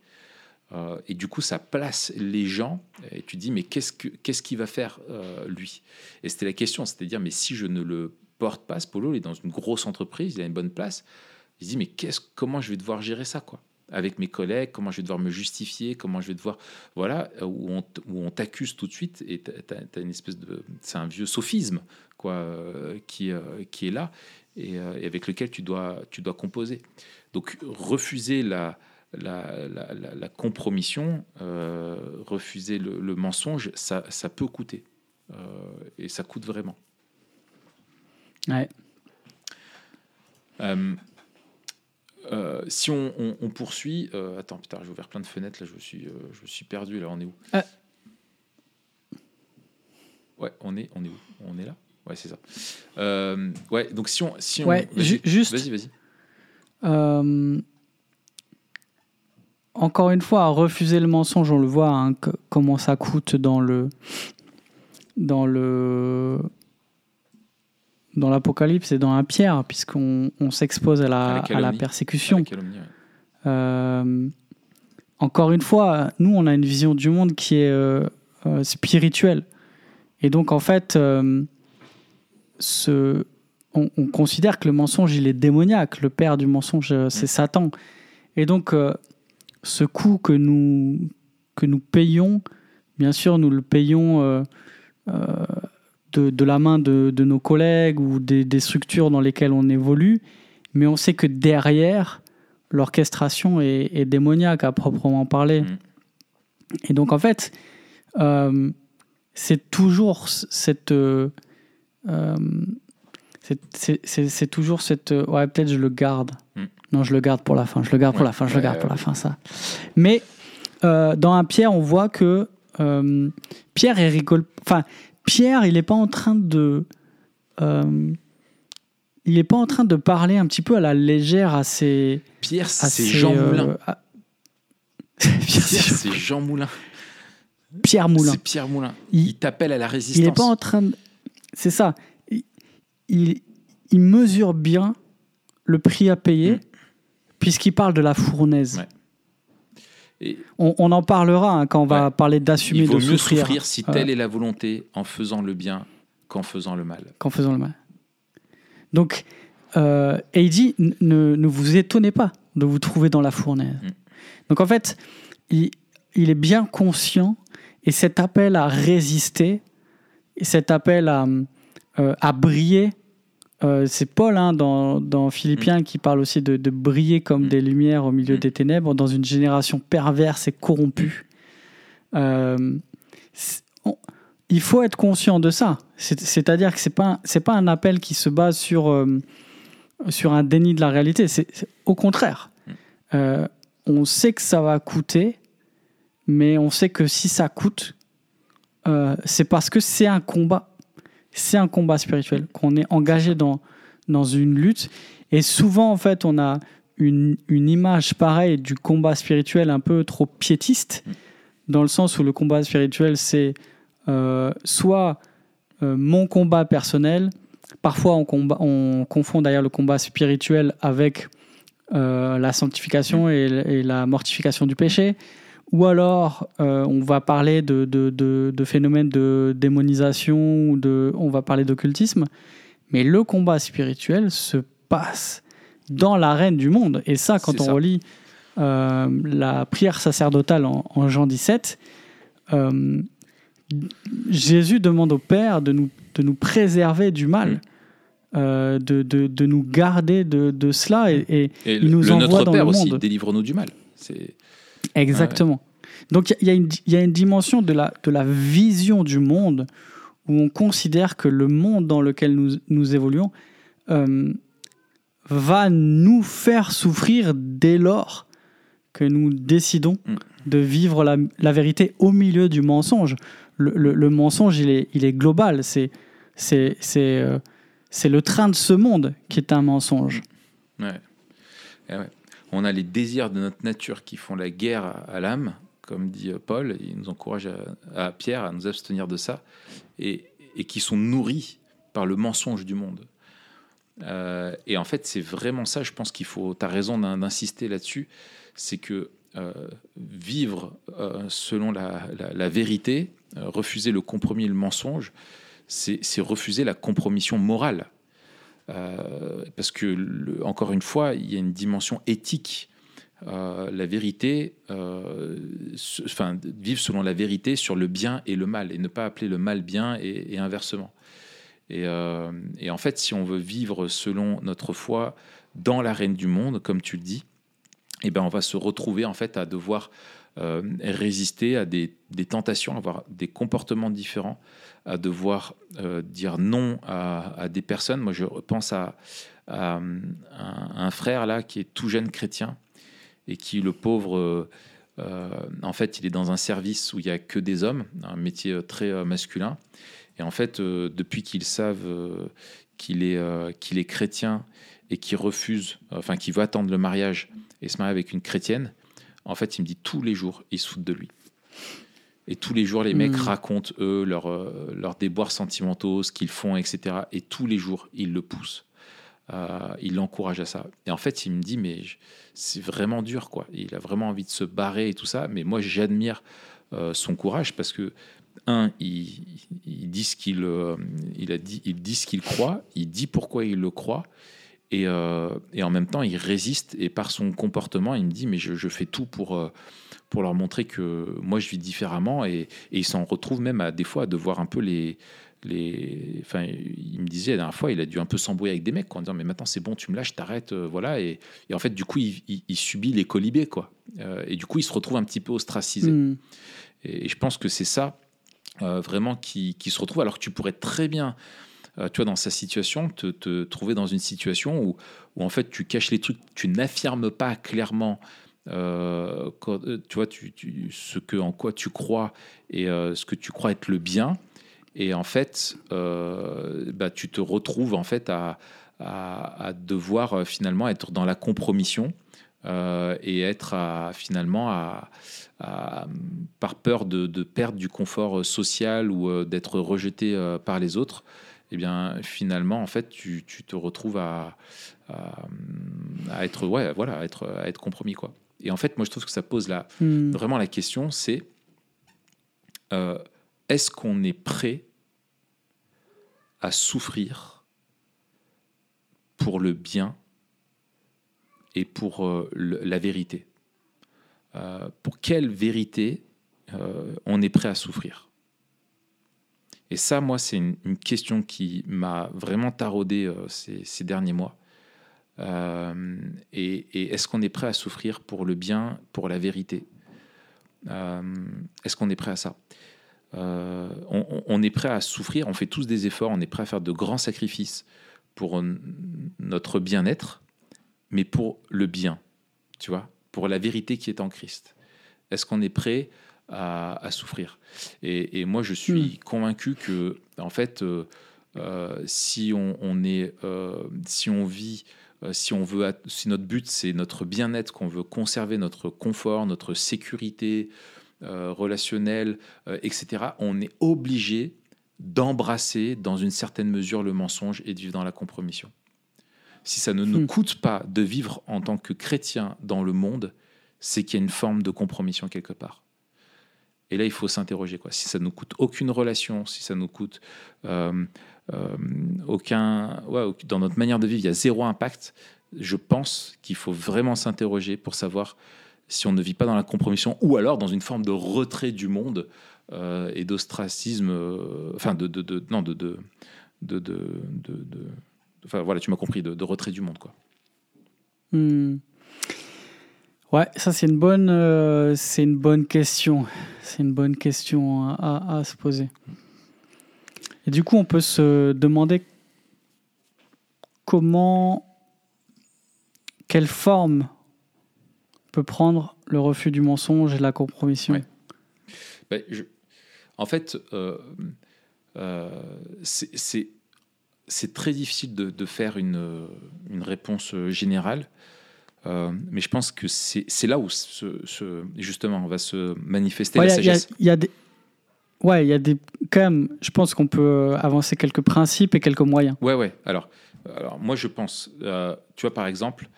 Euh, et du coup, ça place les gens, et tu dis, mais qu'est-ce qu'il ce qu'il va faire, euh, lui? Et c'était la question, c'était à dire, mais si je ne le porte pas, ce polo, il est dans une grosse entreprise, il a une bonne place, il se dit, mais comment je vais devoir gérer ça, quoi? Avec mes collègues, comment je vais devoir me justifier, comment je vais devoir, voilà, où on, t'accuse tout de suite, et tu as, une espèce de, c'est un vieux sophisme, quoi, euh, qui, qui est là, et, et, avec lequel tu dois, tu dois composer. Donc, refuser la, la, compromission, euh, refuser le, mensonge, ça, peut coûter. Euh, et ça coûte vraiment. Ouais. Euh, si on, poursuit, attends, putain, j'ai ouvert plein de fenêtres là, je suis, je suis perdu là. On est où Ouais, on est, on est où? On est là? Ouais, c'est ça. ouais, donc si on, si on, ouais, juste, vas-y, vas-y encore une fois, à refuser le mensonge, on le voit, hein, comment ça coûte dans le dans le dans l'Apocalypse et dans la Pierre, puisqu'on on, s'expose à la, à la, persécution. Euh, encore une fois, nous, on a une vision du monde qui est euh, euh, spirituelle. Et donc, en fait, ce, on, on, considère que le mensonge, il est démoniaque. Le père du mensonge, c'est mm. Satan. Et donc, ce coût que nous, que nous payons, bien sûr, nous le payons euh, euh, de, de, la main de, de, nos collègues ou des, des, structures dans lesquelles on évolue, mais on sait que derrière, l'orchestration est, démoniaque à proprement parler. Mm. Et donc, en fait, euh, c'est toujours cette. c'est toujours cette. Ouais, peut-être je le garde. Mm. Non, je le garde pour la fin. Je le garde pour la fin. Je le garde pour la fin, ça. Mais euh, dans un Pierre, on voit que euh, Pierre, il rigole. Enfin, Pierre, il n'est pas en train de. Euh, il n'est pas en train de parler un petit peu à la légère à ses. Pierre, c'est Jean Moulin. Pierre, c'est Jean Moulin. Pierre Moulin. C'est Pierre Moulin. Il, t'appelle à la résistance. Il n'est pas en train de. C'est ça. Il, il, mesure bien le prix à payer. Mm puisqu'il parle de la fournaise. Et on, en parlera hein, quand on va parler d'assumer de souffrir. Il vaut mieux souffrir si telle est la volonté en faisant le bien qu'en faisant le mal. Qu'en faisant le mal. Donc, euh, et il dit ne, ne, vous étonnez pas de vous trouver dans la fournaise. Mm. Donc en fait, il, il, est bien conscient et cet appel à résister, et cet appel à, euh, à briller euh, c'est Paul hein, dans, dans, Philippiens mm. qui parle aussi de, briller comme mm. des lumières au milieu mm. des ténèbres dans une génération perverse et corrompue. Euh, il faut être conscient de ça. C'est-à-dire que pas c'est pas un appel qui se base sur euh, sur un déni de la réalité. C'est au contraire. On sait que ça va coûter, mais on sait que si ça coûte, c'est parce que c'est un combat. C'est un combat spirituel qu'on est engagé dans dans une lutte. Et souvent, en fait, on a une, une image pareille du combat spirituel un peu trop piétiste, dans le sens où le combat spirituel, c'est euh, soit euh, mon combat personnel, parfois on, confond d'ailleurs le combat spirituel avec euh, la sanctification et, la mortification du péché, ou alors on va parler de, de, de, phénomènes de démonisation, ou de, on va parler d'occultisme, mais le combat spirituel se passe dans l'arène du monde. Et ça, quand on relit la prière sacerdotale en, en Jean 17, Jésus demande au Père de nous, de nous préserver du mal. Mm. Euh, de, de, de, nous garder de, de cela et, il nous envoie notre dans Père le monde. aussi, délivre-nous du mal. Exactement. Donc il y, y, y, a une dimension de la, de la vision du monde où on considère que le monde dans lequel nous, nous évoluons euh, va nous faire souffrir dès lors que nous décidons mm. de vivre la, la, vérité au milieu du mensonge le, mensonge, il est, il est global. C'est, c'est, euh, le train de ce monde qui est un mensonge. Ouais. On a les désirs de notre nature qui font la guerre à, l'âme, comme dit euh, Paul. Il nous encourage à, Pierre à nous abstenir de ça, et, qui sont nourris par le mensonge du monde. Euh, et en fait, c'est vraiment ça, je pense qu'il faut, tu as raison d'insister là-dessus, c'est que vivre selon la, vérité, euh, refuser le compromis et le mensonge, c'est refuser la compromission morale. Euh, parce que, encore une fois, il y a une dimension éthique. Euh, la vérité, enfin, vivre selon la vérité sur le bien et le mal, et ne pas appeler le mal bien et, inversement. Et, en fait, si on veut vivre selon notre foi dans l'arène du monde, comme tu le dis, eh ben, on va se retrouver en fait à devoir euh, résister à des, tentations, avoir des comportements différents, à devoir euh, dire non à, des personnes. Moi, je pense à, un, frère là qui est tout jeune chrétien et qui, le pauvre, euh, en fait, il est dans un service où il n'y a que des hommes, un métier très masculin. Et en fait, depuis qu'ils savent qu'il est, qu'il est chrétien et qu'il refuse, enfin, qu'il veut attendre le mariage et se marier avec une chrétienne, en fait, il me dit tous les jours, ils se foutent de lui. Et tous les jours, les mecs hmm. racontent, eux, leurs euh, leur déboires sentimentaux, ce qu'ils font, etc. Et tous les jours, ils le poussent. Euh, ils l'encouragent à ça. Et en fait, il me dit, mais c'est vraiment dur, quoi. Il a vraiment envie de se barrer et tout ça. Mais moi, j'admire euh, son courage parce que, un, il, dit ce qu'il il a dit, il dit ce qu'il croit, il dit pourquoi il le croit. Euh, et, en même temps, il résiste. Et par son comportement, il me dit, mais je, fais tout pour, euh, pour leur montrer que moi, je vis différemment. Et, il s'en retrouve même à des fois à devoir un peu les... les enfin, il me disait la dernière fois, il a dû un peu s'embrouiller avec des mecs en disant, mais maintenant c'est bon, tu me lâches, t'arrêtes, euh, voilà. Et, en fait, du coup, il, subit les colibés, quoi. et du coup, il se retrouve un petit peu ostracisé. Hmm. Et, je pense que c'est ça, vraiment, qui, qui, se retrouve, alors que tu pourrais très bien euh, tu vois, dans sa situation, te, trouver dans une situation où, où, en fait, tu caches les trucs, tu n'affirmes pas clairement euh, euh, tu vois, ce que, en quoi tu crois et ce que tu crois être le bien. Et en fait, bah, tu te retrouves en fait à, devoir finalement être dans la compromission et être à, finalement à, par peur de, de, perdre du confort social ou d'être rejeté par les autres, eh bien finalement en fait tu, te retrouves à, être ouais voilà être à être compromis quoi et en fait moi je trouve que ça pose la hmm. vraiment la question c'est euh, est-ce qu'on est prêt à souffrir pour le bien et pour euh, la vérité? Euh, pour quelle vérité on est prêt à souffrir? Et ça, moi, c'est une, question qui m'a vraiment taraudé ces, derniers mois. Euh, et, est-ce qu'on est prêt à souffrir pour le bien, pour la vérité? Euh, Est-ce qu'on est prêt à ça? On, est prêt à souffrir, on fait tous des efforts, on est prêt à faire de grands sacrifices pour notre bien-être, mais pour le bien, tu vois, pour la vérité qui est en Christ. Est-ce qu'on est prêt à, souffrir? Et, moi, je suis hmm. convaincu que, en fait, euh, euh, si on, est, euh, si on vit, si on veut, si notre but c'est notre bien-être, qu'on veut conserver notre confort, notre sécurité relationnelle, etc., on est obligé d'embrasser dans une certaine mesure le mensonge et de vivre dans la compromission. Si ça ne nous hmm. coûte pas de vivre en tant que chrétien dans le monde, c'est qu'il y a une forme de compromission quelque part. Et là, il faut s'interroger. Quoi. Si ça ne nous coûte aucune relation, si ça nous coûte euh, euh, aucun... dans notre manière de vivre, il y a zéro impact, je pense qu'il faut vraiment s'interroger pour savoir si on ne vit pas dans la compromission ou alors dans une forme de retrait du monde euh, et d'ostracisme, enfin de, de, de, non de de, de, de, enfin voilà, tu m'as compris, de, retrait du monde quoi. Hmm. Ouais, ça c'est une bonne, euh, c'est une bonne question. C'est une bonne question à, se poser. Et du coup, on peut se demander comment, quelle forme peut prendre le refus du mensonge et la compromission. Ben, en fait, euh, euh, c'est très difficile de, faire une, réponse générale. Euh, mais je pense que c'est là où justement on va se manifester la sagesse. Il y, a des, ouais, il y a des quand même. Je pense qu'on peut avancer quelques principes et quelques moyens. Ouais, ouais. Alors, alors moi je pense, tu vois par exemple,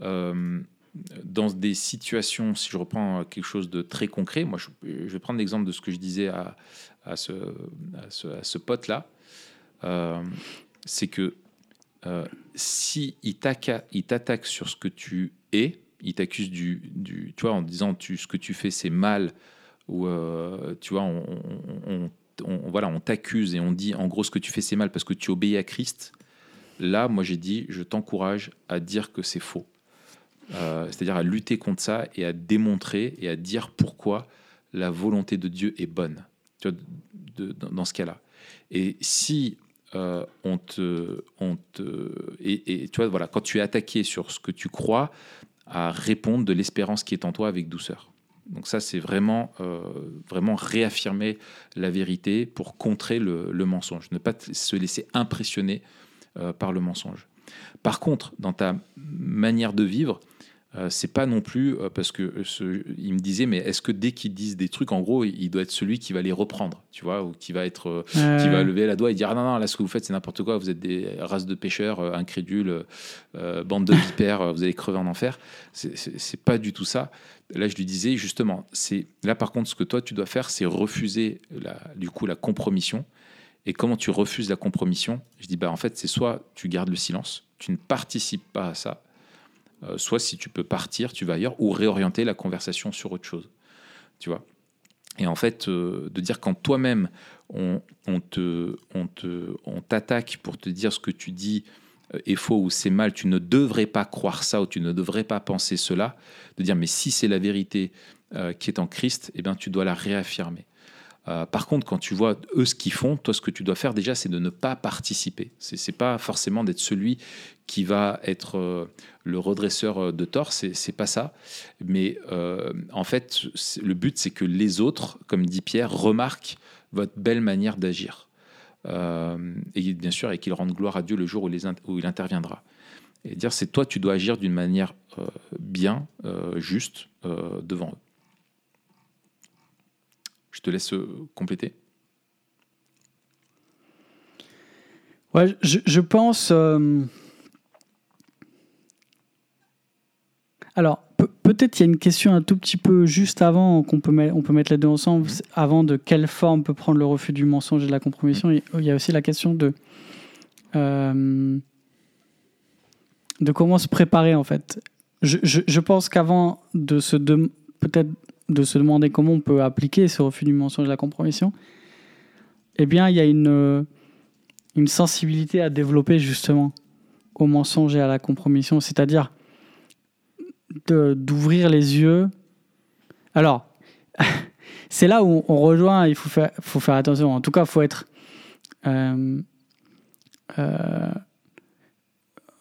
dans des situations, si je reprends quelque chose de très concret, moi je, vais prendre l'exemple de ce que je disais à, à ce, à ce, pote-là, euh, c'est que euh, si il t'attaque sur ce que tu es, il t'accuse du, tu vois, en disant tu, ce que tu fais c'est mal, ou euh, tu vois, on, voilà, on t'accuse et on dit en gros ce que tu fais c'est mal parce que tu obéis à Christ. Là, moi j'ai dit, je t'encourage à dire que c'est faux. Euh, c'est-à-dire à lutter contre ça et à démontrer et à dire pourquoi la volonté de Dieu est bonne dans ce cas-là. Et si euh, on te, on te et, tu vois, voilà, quand tu es attaqué sur ce que tu crois, à répondre de l'espérance qui est en toi avec douceur. Donc ça, c'est vraiment, euh, vraiment réaffirmer la vérité pour contrer le, mensonge, ne pas se laisser impressionner par le mensonge. Par contre, dans ta manière de vivre, euh, c'est pas non plus euh, parce que euh, il me disait mais est-ce que dès qu'ils disent des trucs en gros il doit être celui qui va les reprendre tu vois ou qui va être qui va lever la doigt et dire ah non non là ce que vous faites c'est n'importe quoi vous êtes des races de pêcheurs incrédules bande de vipères vous allez crever en enfer. C'est pas du tout ça. Là je lui disais justement c'est là par contre ce que toi tu dois faire c'est refuser la, du coup la compromission. Et comment tu refuses la compromission? Je dis bah en fait c'est soit tu gardes le silence tu ne participes pas à ça soit si tu peux partir, tu vas ailleurs, ou réorienter la conversation sur autre chose. Tu vois? Et en fait, euh, de dire quand toi-même, on, te, on, te, on t'attaque pour te dire ce que tu dis euh, est faux ou c'est mal, tu ne devrais pas croire ça ou tu ne devrais pas penser cela, de dire mais si c'est la vérité qui est en Christ, eh bien tu dois la réaffirmer. Euh, par contre, quand tu vois eux ce qu'ils font, toi, ce que tu dois faire déjà, c'est de ne pas participer. C'est, n'est pas forcément d'être celui qui va être euh, le redresseur euh, de tort, c'est, pas ça. Mais en fait, le but, c'est que les autres, comme dit Pierre, remarquent votre belle manière d'agir. et bien sûr, et qu'ils rendent gloire à Dieu le jour où il interviendra. Et dire, c'est toi, tu dois agir d'une manière bien, juste, devant eux. Je te laisse euh, compléter. Ouais, je, pense. Euh, alors, peut-être il y a une question un tout petit peu juste avant qu'on peut mettre, on peut mettre les deux ensemble, mm-hmm. avant de quelle forme peut prendre le refus du mensonge et de la compromission. Il y a aussi la question de euh, de comment se préparer en fait. Je, je pense qu'avant de se peut-être de se demander comment on peut appliquer ce refus du mensonge et de la compromission, eh bien, il y a une, une sensibilité à développer justement au mensonge et à la compromission, c'est-à-dire d'ouvrir les yeux. Alors, c'est là où on rejoint, il faut faire, faut faire attention. En tout cas, il faut être. Euh, euh,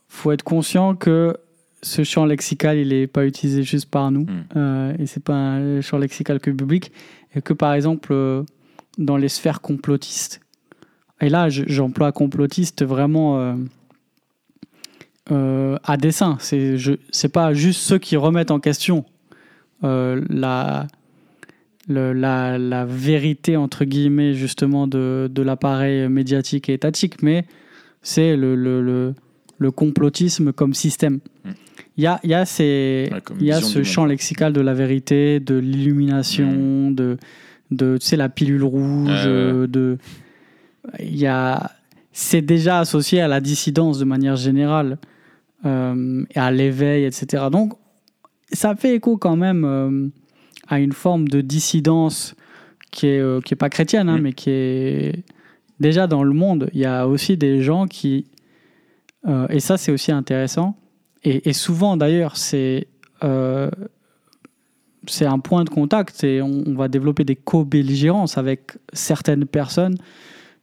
faut être conscient que ce champ lexical, il n'est pas utilisé juste par nous. Mm. Euh, et c'est pas un champ lexical que public. Et que par exemple, euh, dans les sphères complotistes, et là j'emploie complotiste vraiment à dessein. C'est, c'est pas juste ceux qui remettent en question la, la, la, vérité, entre guillemets, justement, de, de l'appareil médiatique et étatique, mais c'est le, le, le, complotisme comme système. Hmm. Il y a, y a, ces, y a ce champ lexical de la vérité, de l'illumination, hmm. de, de tu sais, la pilule rouge, de... Il y a... C'est déjà associé à la dissidence de manière générale, euh, et à l'éveil, etc. Donc, ça fait écho quand même... Euh, à une forme de dissidence qui est, euh, qui est pas chrétienne, hein, mm. mais qui est déjà dans le monde. Il y a aussi des gens qui, euh, et ça c'est aussi intéressant, et, souvent d'ailleurs c'est euh, c'est un point de contact et on, va développer des co-belligérances avec certaines personnes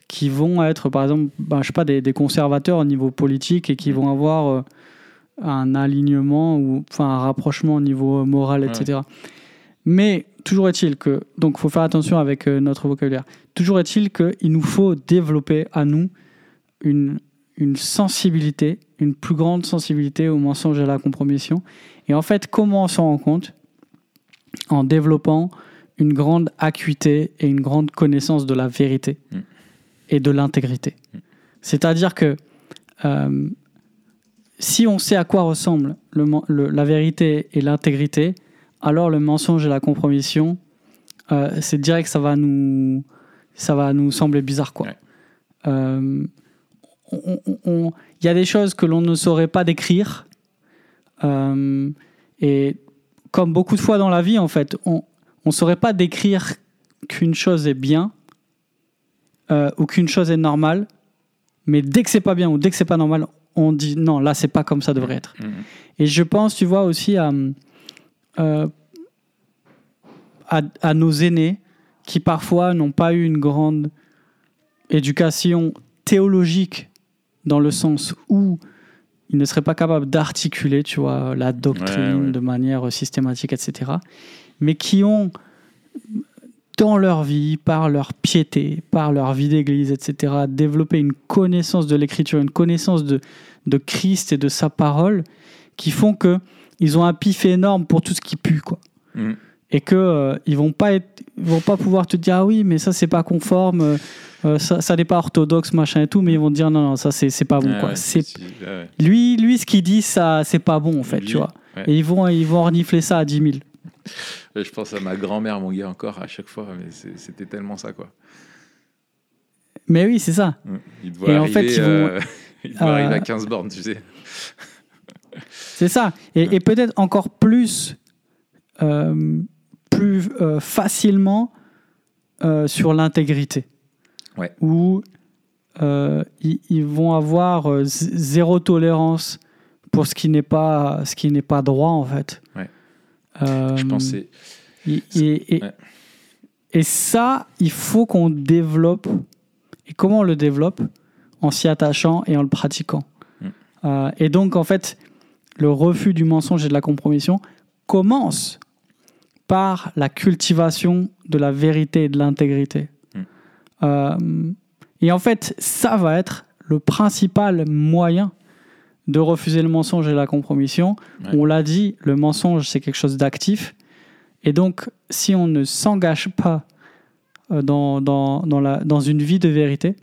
qui vont être par exemple, ben, je sais pas, des, des, conservateurs au niveau politique et qui mm. vont avoir un alignement ou enfin un rapprochement au niveau moral, etc. Mais toujours est-il que, donc il faut faire attention avec euh, notre vocabulaire, toujours est-il qu'il nous faut développer à nous une, une sensibilité, une plus grande sensibilité au mensonge et à la compromission. Et en fait, comment on s'en rend compte? En développant une grande acuité et une grande connaissance de la vérité mm. et de l'intégrité. Mm. C'est-à-dire que euh, si on sait à quoi ressemble le, la vérité et l'intégrité, alors le mensonge et la compromission, euh, c'est direct ça va nous, ça va nous sembler bizarre. quoi. Euh, il y a des choses que l'on ne saurait pas décrire. Euh, et comme beaucoup de fois dans la vie, en fait, on ne saurait pas décrire qu'une chose est bien ou qu'une chose est normale. Mais dès que c'est pas bien ou dès que c'est pas normal, on dit non, là c'est pas comme ça devrait être. Mmh. Et je pense, tu vois, aussi à euh, à, nos aînés qui parfois n'ont pas eu une grande éducation théologique dans le sens où ils ne seraient pas capables d'articuler, tu vois, la doctrine de manière systématique, etc. Mais qui ont, dans leur vie, par leur piété, par leur vie d'église, etc., développé une connaissance de l'écriture, une connaissance de, de Christ et de sa parole, qui font que ils ont un pif énorme pour tout ce qui pue, quoi. Mm. Et que euh, ils vont pas être, vont pas pouvoir te dire ah oui, mais ça c'est pas conforme, euh, euh, ça, ça n'est pas orthodoxe, machin et tout, mais ils vont te dire non non ça c'est pas bon quoi. c'est lui lui ce qu'il dit ça c'est pas bon en fait, tu vois. Et ils vont ils vont renifler ça à 10 000. Je pense à ma grand-mère, mon gars, encore à chaque fois, mais c'était tellement ça quoi. Mais oui, c'est ça. Mm. Il doit et arriver, en fait, ils vont, il doit arriver à 15 bornes, tu sais. C'est ça. Et, peut-être encore plus, euh, plus euh, facilement euh, sur l'intégrité. Ouais. Où ils, vont avoir zéro tolérance pour ce qui n'est pas, ce qui n'est pas droit, en fait. Ouais. Je pensais. Et, et, et, ça, il faut qu'on développe. Et comment on le développe? En s'y attachant et en le pratiquant. Mm. et donc, en fait, le refus du mensonge et de la compromission commence par la cultivation de la vérité et de l'intégrité. Hmm. Euh, et en fait, ça va être le principal moyen de refuser le mensonge et la compromission. On l'a dit, le mensonge, c'est quelque chose d'actif. Et donc, si on ne s'engage pas euh, dans, dans, dans, la, dans une vie de vérité,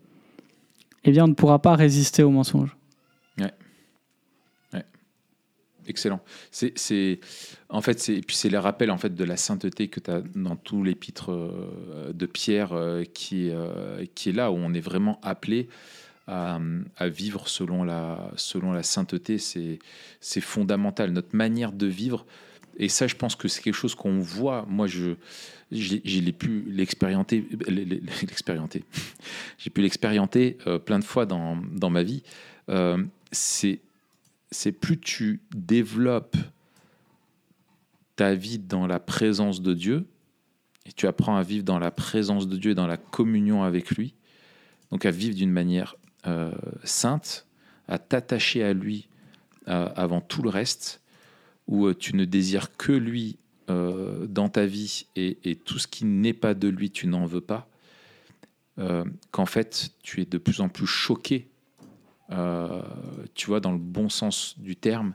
eh bien, on ne pourra pas résister au mensonge. Excellent. C'est, en fait, c'est, et puis c'est les rappels en fait de la sainteté que tu as dans tout l'épître euh, de Pierre euh, qui, euh, qui est là où on est vraiment appelé à, vivre selon la, selon la sainteté. C'est, c'est fondamental. Notre manière de vivre, et ça, je pense que c'est quelque chose qu'on voit. Moi, je, j'ai, pu l'expérimenter, l'expérimenter. j'ai pu l'expérimenter plein de fois dans, dans ma vie. c'est c'est plus tu développes ta vie dans la présence de Dieu, et tu apprends à vivre dans la présence de Dieu et dans la communion avec lui, donc à vivre d'une manière euh, sainte, à t'attacher à lui euh, avant tout le reste, où euh, tu ne désires que lui dans ta vie et, et, tout ce qui n'est pas de lui, tu n'en veux pas, qu'en fait tu es de plus en plus choqué, tu vois, dans le bon sens du terme,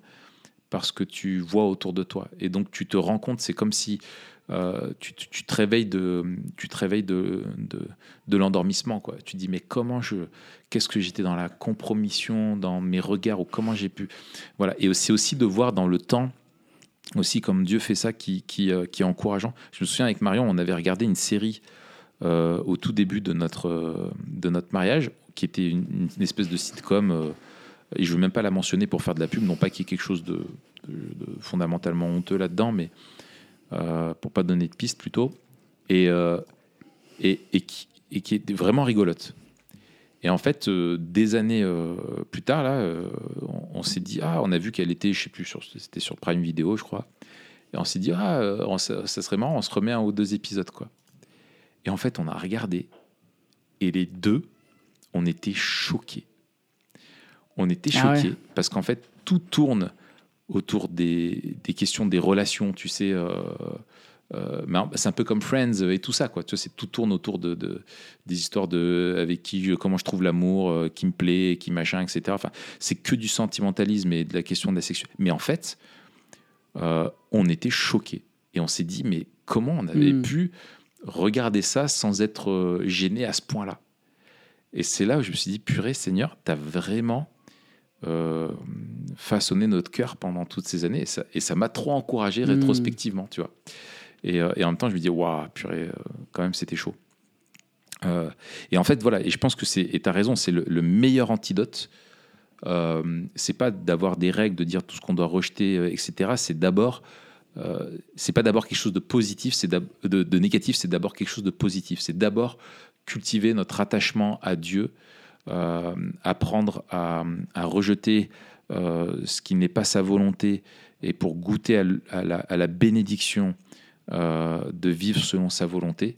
parce que tu vois autour de toi. Et donc tu te rends compte, c'est comme si euh, tu, te réveilles de, te de, de, l'endormissement. Quoi. Tu dis, mais comment je. Qu'est-ce que j'étais dans la compromission, dans mes regards, ou comment j'ai pu. Voilà. Et c'est aussi de voir dans le temps, aussi comme Dieu fait ça, qui, qui, euh, qui est encourageant. Je me souviens avec Marion, on avait regardé une série euh, au tout début de notre, de notre mariage, qui était une, espèce de sitcom. et je ne veux même pas la mentionner pour faire de la pub, non pas qu'il y ait quelque chose de, fondamentalement honteux là-dedans, mais euh, pour pas donner de piste plutôt, et, euh, et, qui, et, est vraiment rigolote. Et en fait, euh, des années plus tard, là, on, s'est dit, ah, on a vu qu'elle était, je sais plus, c'était sur Prime Video, je crois. Et on s'est dit, ah, ça, serait marrant, on se remet un ou deux épisodes, quoi. Et en fait, on a regardé, et les deux, on était choqués. On était ah choqués parce qu'en fait, tout tourne autour des, des, questions des relations, tu sais. Euh, euh, c'est un peu comme Friends et tout ça, quoi. Tu sais, tout tourne autour de, de, des histoires de avec qui, comment je trouve l'amour, euh, qui me plaît, qui machin, etc. Enfin, c'est que du sentimentalisme et de la question de la sexualité. Mais en fait, on était choqués et on s'est dit, mais comment on avait hmm. pu regarder ça sans être gêné à ce point-là? Et c'est là où je me suis dit, purée, Seigneur, t'as vraiment euh, façonner notre cœur pendant toutes ces années. Et ça m'a trop encouragé hmm. rétrospectivement, tu vois. Et, euh, et, en même temps, je me dis, waouh, purée, euh, quand même, c'était chaud. et en fait, voilà, et je pense que c'est, et tu as raison, c'est le, meilleur antidote. c'est pas d'avoir des règles, de dire tout ce qu'on doit rejeter, etc. C'est d'abord, c'est pas d'abord quelque chose de positif, c'est de, de négatif, c'est d'abord quelque chose de positif. C'est d'abord cultiver notre attachement à Dieu euh, apprendre à, rejeter euh, ce qui n'est pas sa volonté et pour goûter à, la, bénédiction euh, de vivre selon sa volonté.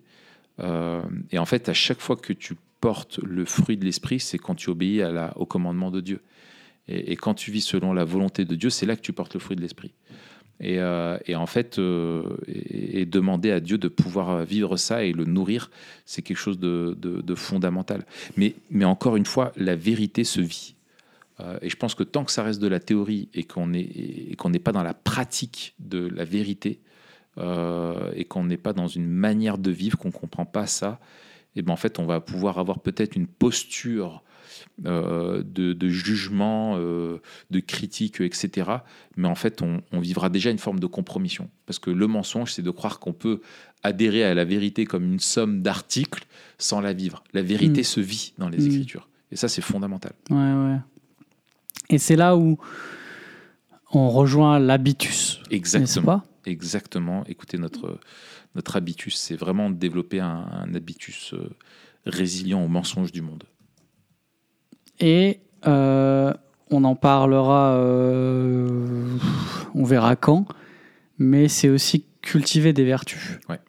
et en fait, à chaque fois que tu portes le fruit de l'esprit, c'est quand tu obéis au commandement de Dieu. Et, quand tu vis selon la volonté de Dieu, c'est là que tu portes le fruit de l'esprit. Euh, et, en fait, euh, et, demander à Dieu de pouvoir vivre ça et le nourrir, c'est quelque chose de, fondamental. Mais, encore une fois, la vérité se vit. Euh, et je pense que tant que ça reste de la théorie et qu'on n'est pas dans la pratique de la vérité, et qu'on n'est pas dans une manière de vivre, qu'on ne comprend pas ça, et ben en fait, on va pouvoir avoir peut-être une posture euh, de, jugement, euh, de critique, etc. Mais en fait, on, vivra déjà une forme de compromission. Parce que le mensonge, c'est de croire qu'on peut adhérer à la vérité comme une somme d'articles sans la vivre. La vérité mm. se vit dans les mm. Écritures. Et ça, c'est fondamental. Ouais, ouais. Et c'est là où on rejoint l'habitus. Exactement. Pas? Exactement. Écoutez, notre, notre habitus, c'est vraiment de développer un, un habitus euh, résilient aux mensonges du monde. Et euh, on en parlera, euh, on verra quand, mais c'est aussi cultiver des vertus. Ouais.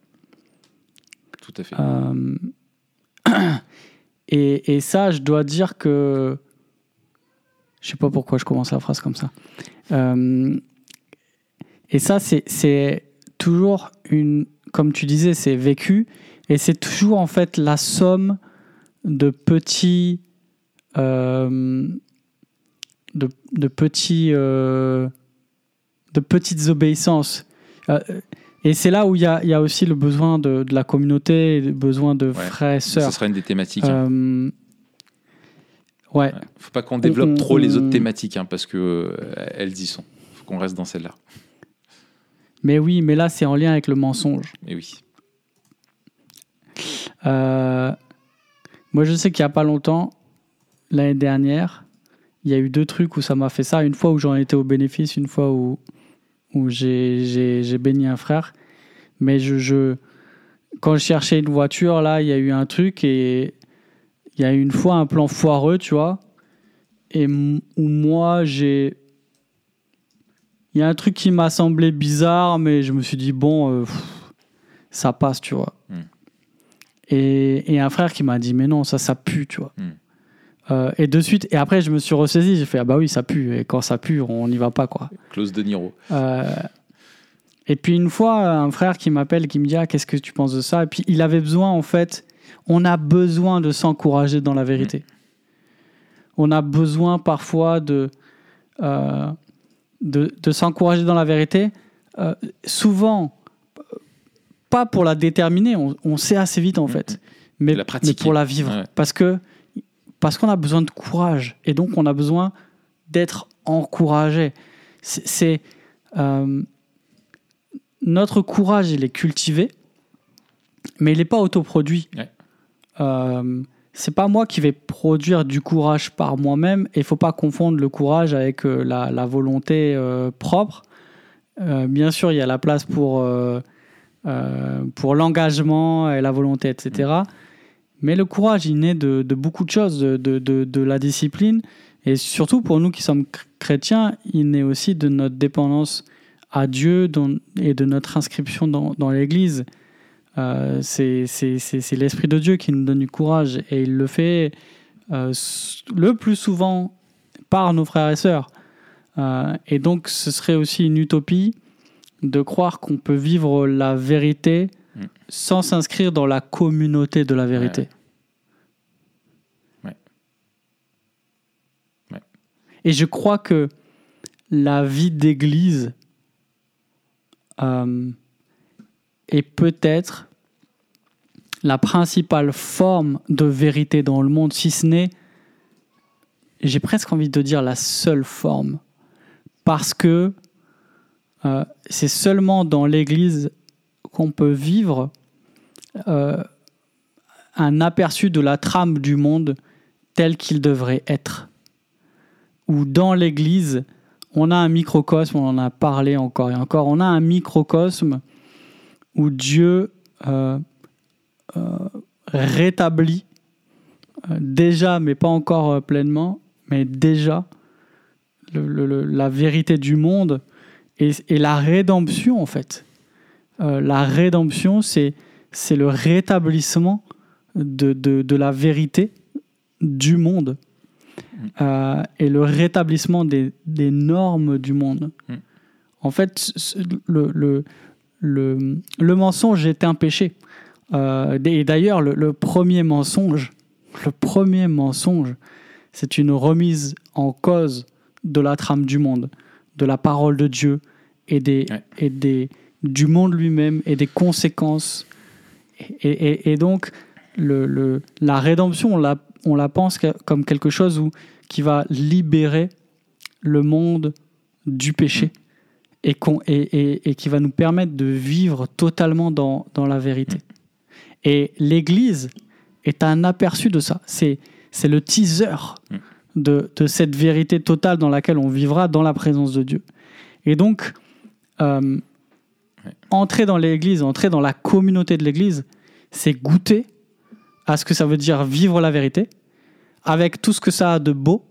Tout à fait. Euh, et, et, ça, je dois dire que. Je sais pas pourquoi je commence la phrase comme ça. et ça, c'est toujours une. Comme tu disais, c'est vécu. Et c'est toujours en fait la somme de petits euh, de, petits, euh, de petites obéissances. Euh, et c'est là où il y a, y a, aussi le besoin de, de, la communauté, le besoin de frères et sœurs. Ce sera une des thématiques. Hein. ouais. Faut pas qu'on développe trop les autres thématiques, hein, parce que elles y sont. Faut qu'on reste dans celle-là. Mais oui, mais là, c'est en lien avec le mensonge. Et oui. moi, je sais qu'il n'y a pas longtemps, l'année dernière, il y a eu deux trucs où ça m'a fait ça. Une fois où j'en étais au bénéfice, une fois où, où j'ai béni un frère. Mais je, je, quand je cherchais une voiture, là, il y a eu un truc et il y a eu une fois un plan foireux, tu vois. Et où moi, j'ai. Il y a un truc qui m'a semblé bizarre, mais je me suis dit, bon, euh, ça passe, tu vois. Mm. Et, et un frère qui m'a dit, mais non, ça, ça pue, tu vois. Mm. Euh, et de suite, et après, je me suis ressaisi, j'ai fait, ah bah oui, ça pue. Et quand ça pue, on n'y va pas, quoi. Clause de Niro. Euh, et puis une fois, un frère qui m'appelle, qui me dit, ah, qu'est-ce que tu penses de ça? Et puis il avait besoin, en fait, on a besoin de s'encourager dans la vérité. On a besoin parfois de, euh, de, de s'encourager dans la vérité. Souvent, pas pour la déterminer, on, on sait assez vite en fait, mais, la mais pratiquer. pour la vivre. Ouais. Parce que parce qu'on a besoin de courage et donc on a besoin d'être encouragé. C'est euh, notre courage, il est cultivé, mais il n'est pas autoproduit. Ouais. Euh, c'est pas moi qui vais produire du courage par moi-même. Et il faut pas confondre le courage avec euh, la, la volonté euh, propre. Euh, bien sûr, il y a la place pour, pour l'engagement et la volonté, etc. Mais le courage, il naît de, beaucoup de choses, de, de, de- la discipline. Et surtout pour nous qui sommes chr- chrétiens, il naît aussi de notre dépendance à Dieu et de notre inscription dans, dans l'Église. Euh, c'est l'Esprit de Dieu qui nous donne du courage et il le fait euh, le plus souvent par nos frères et sœurs. Euh, et donc ce serait aussi une utopie de croire qu'on peut vivre la vérité. Sans s'inscrire dans la communauté de la vérité. Ouais. Ouais. Et je crois que la vie d'église euh, est peut-être la principale forme de vérité dans le monde, si ce n'est, j'ai presque envie de dire, la seule forme. Parce que euh, c'est seulement dans l'Église qu'on peut vivre euh, un aperçu de la trame du monde tel qu'il devrait être. Ou dans l'Église, on a un microcosme, on en a parlé encore et encore, on a un microcosme où Dieu euh, euh, rétablit déjà, mais pas encore pleinement, mais déjà la vérité du monde et, la rédemption en fait. La rédemption, c'est c'est le rétablissement de, de, de la vérité du monde euh, et le rétablissement des, des normes du monde. Mm. En fait, le, le, le, le mensonge est un péché. Euh, et d'ailleurs, le, le premier mensonge, le premier mensonge, c'est une remise en cause de la trame du monde, de la parole de Dieu et, des, Ouais. et des, du monde lui-même et des conséquences. Et, et- et donc, le, le- la rédemption, on la, on la pense comme quelque chose où, qui va libérer le monde du péché et, qu'on- et, qui va nous permettre de vivre totalement dans, dans la vérité. Et l'Église est un aperçu de ça. C'est, c'est le teaser de, de cette vérité totale dans laquelle on vivra dans la présence de Dieu. Et donc, euh, entrer dans l'Église, entrer dans la communauté de l'Église, c'est goûter à ce que ça veut dire vivre la vérité, avec tout ce que ça a de beau,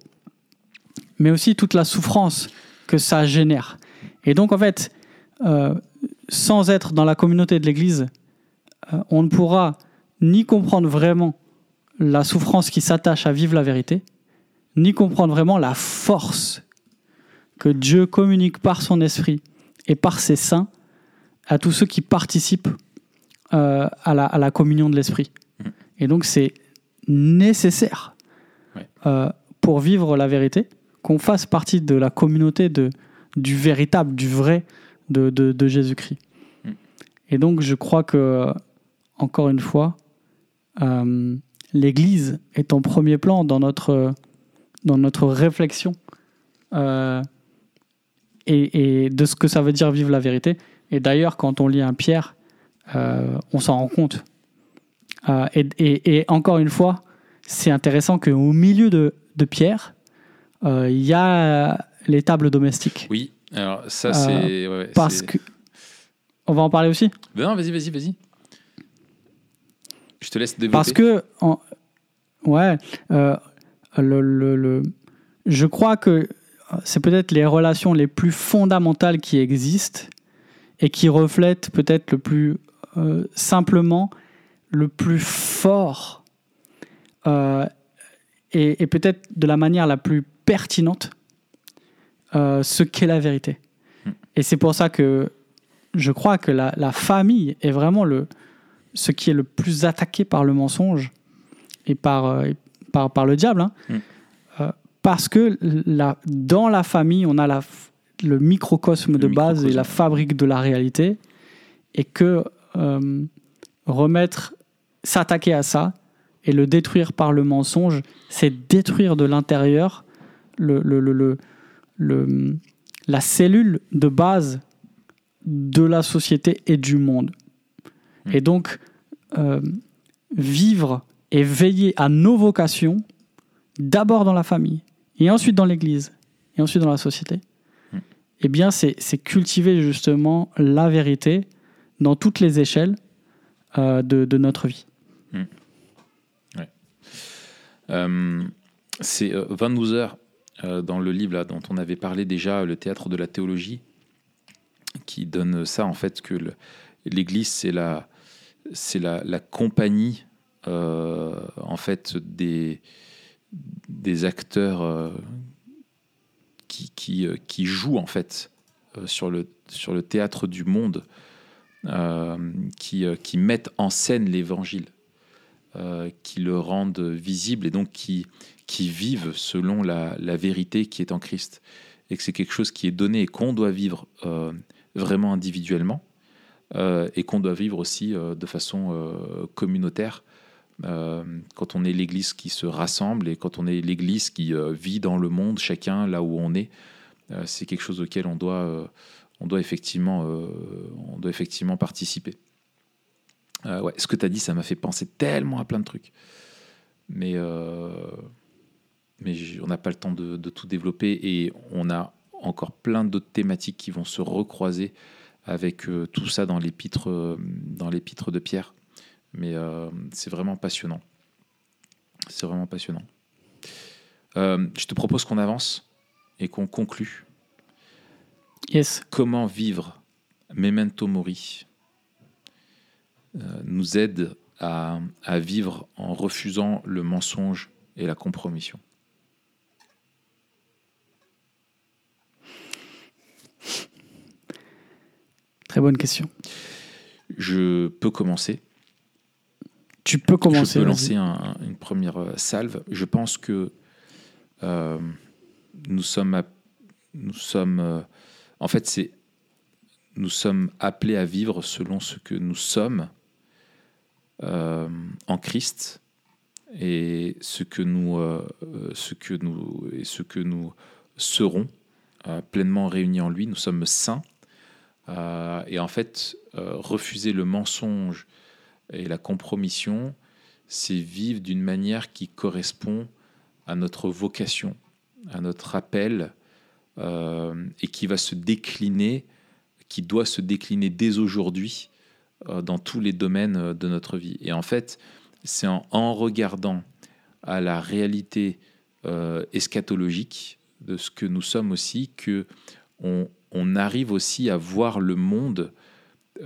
mais aussi toute la souffrance que ça génère. Et donc, en fait, euh, sans être dans la communauté de l'Église, euh, on ne pourra ni comprendre vraiment la souffrance qui s'attache à vivre la vérité, ni comprendre vraiment la force que Dieu communique par son esprit et par ses saints à tous ceux qui participent euh, à, la, à la communion de l'esprit. Mhm. Et donc c'est nécessaire Ouais. euh, pour vivre la vérité qu'on fasse partie de la communauté de, du véritable, du vrai de, de- de Jésus-Christ. Mhm. Et donc je crois que, encore une fois, euh, l'Église est en premier plan dans notre, dans notre réflexion euh, et, et de ce que ça veut dire vivre la vérité. Et d'ailleurs, quand on lit un Pierre, euh, on s'en rend compte. Euh, et, et- et encore une fois, c'est intéressant qu'au milieu de, de Pierre, euh, il y a les tables domestiques. Oui, alors ça, c'est. ouais, Parce que. On va en parler aussi? Ben non, vas-y, vas-y, vas-y. Je te laisse développer. Parce que, en- ouais, le, le- le- je crois que c'est peut-être les relations les plus fondamentales qui existent et qui reflètent peut-être le plus simplement le plus fort et, peut-être de la manière la plus pertinente ce qu'est la vérité. Et c'est pour ça que je crois que la, famille est vraiment le, ce qui est le plus attaqué par le mensonge et par, par, par le diable. Hein. Hmm parce que la, dans la famille, on a la, le microcosme de base et la fabrique de la réalité, et que euh, remettre, s'attaquer à ça et le détruire par le mensonge, c'est détruire de l'intérieur le, le, la cellule de base de la société et du monde. Hmm. Et donc, euh, vivre et veiller à nos vocations, d'abord dans la famille, et ensuite dans l'Église, et ensuite dans la société. Eh bien, c'est cultiver justement la vérité dans toutes les échelles euh, de, notre vie. Hmm. Euh, c'est euh, Van Hooser, dans le livre dont on avait parlé déjà, Le théâtre de la théologie, qui donne ça, en fait, que l'Église, c'est la, la, la compagnie, en fait, des des acteurs qui, euh, qui, jouent en fait euh, sur, le, théâtre du monde, qui, qui mettent en scène l'évangile, qui le rendent visible et donc qui, qui vivent selon la, vérité qui est en Christ. Et que c'est quelque chose qui est donné et qu'on doit vivre vraiment individuellement et qu'on doit vivre aussi de façon communautaire euh, quand on est l'Église qui se rassemble et quand on est l'Église qui euh, vit dans le monde, chacun là où on est, euh, c'est quelque chose auquel on doit, on doit, effectivement, on doit effectivement participer. ouais, ce que tu as dit, ça m'a fait penser tellement à plein de trucs. Mais, mais on n'a pas le temps de, tout développer et on a encore plein d'autres thématiques qui vont se recroiser avec tout ça dans dans l'épître de Pierre. Mais euh, c'est vraiment passionnant. C'est vraiment passionnant. Euh, je te propose qu'on avance et qu'on conclue. Yes. Comment vivre Memento Mori euh, nous aide à, à vivre en refusant le mensonge et la compromission. Très bonne question. Je peux commencer. Tu peux commencer. Je peux lancer une première euh, salve. Je pense que euh, nous sommes, nous sommes, euh, en fait, c'est, nous sommes appelés à vivre selon ce que nous sommes en Christ et ce que nous, ce que nous et ce que nous serons pleinement réunis en lui. Nous sommes saints et en fait, refuser le mensonge et la compromission, c'est vivre d'une manière qui correspond à notre vocation, à notre appel, euh, et qui va se décliner, qui doit se décliner dès aujourd'hui euh, dans tous les domaines euh, de notre vie. Et en fait, c'est en, regardant à la réalité eschatologique de ce que nous sommes aussi que on, on arrive aussi à voir le monde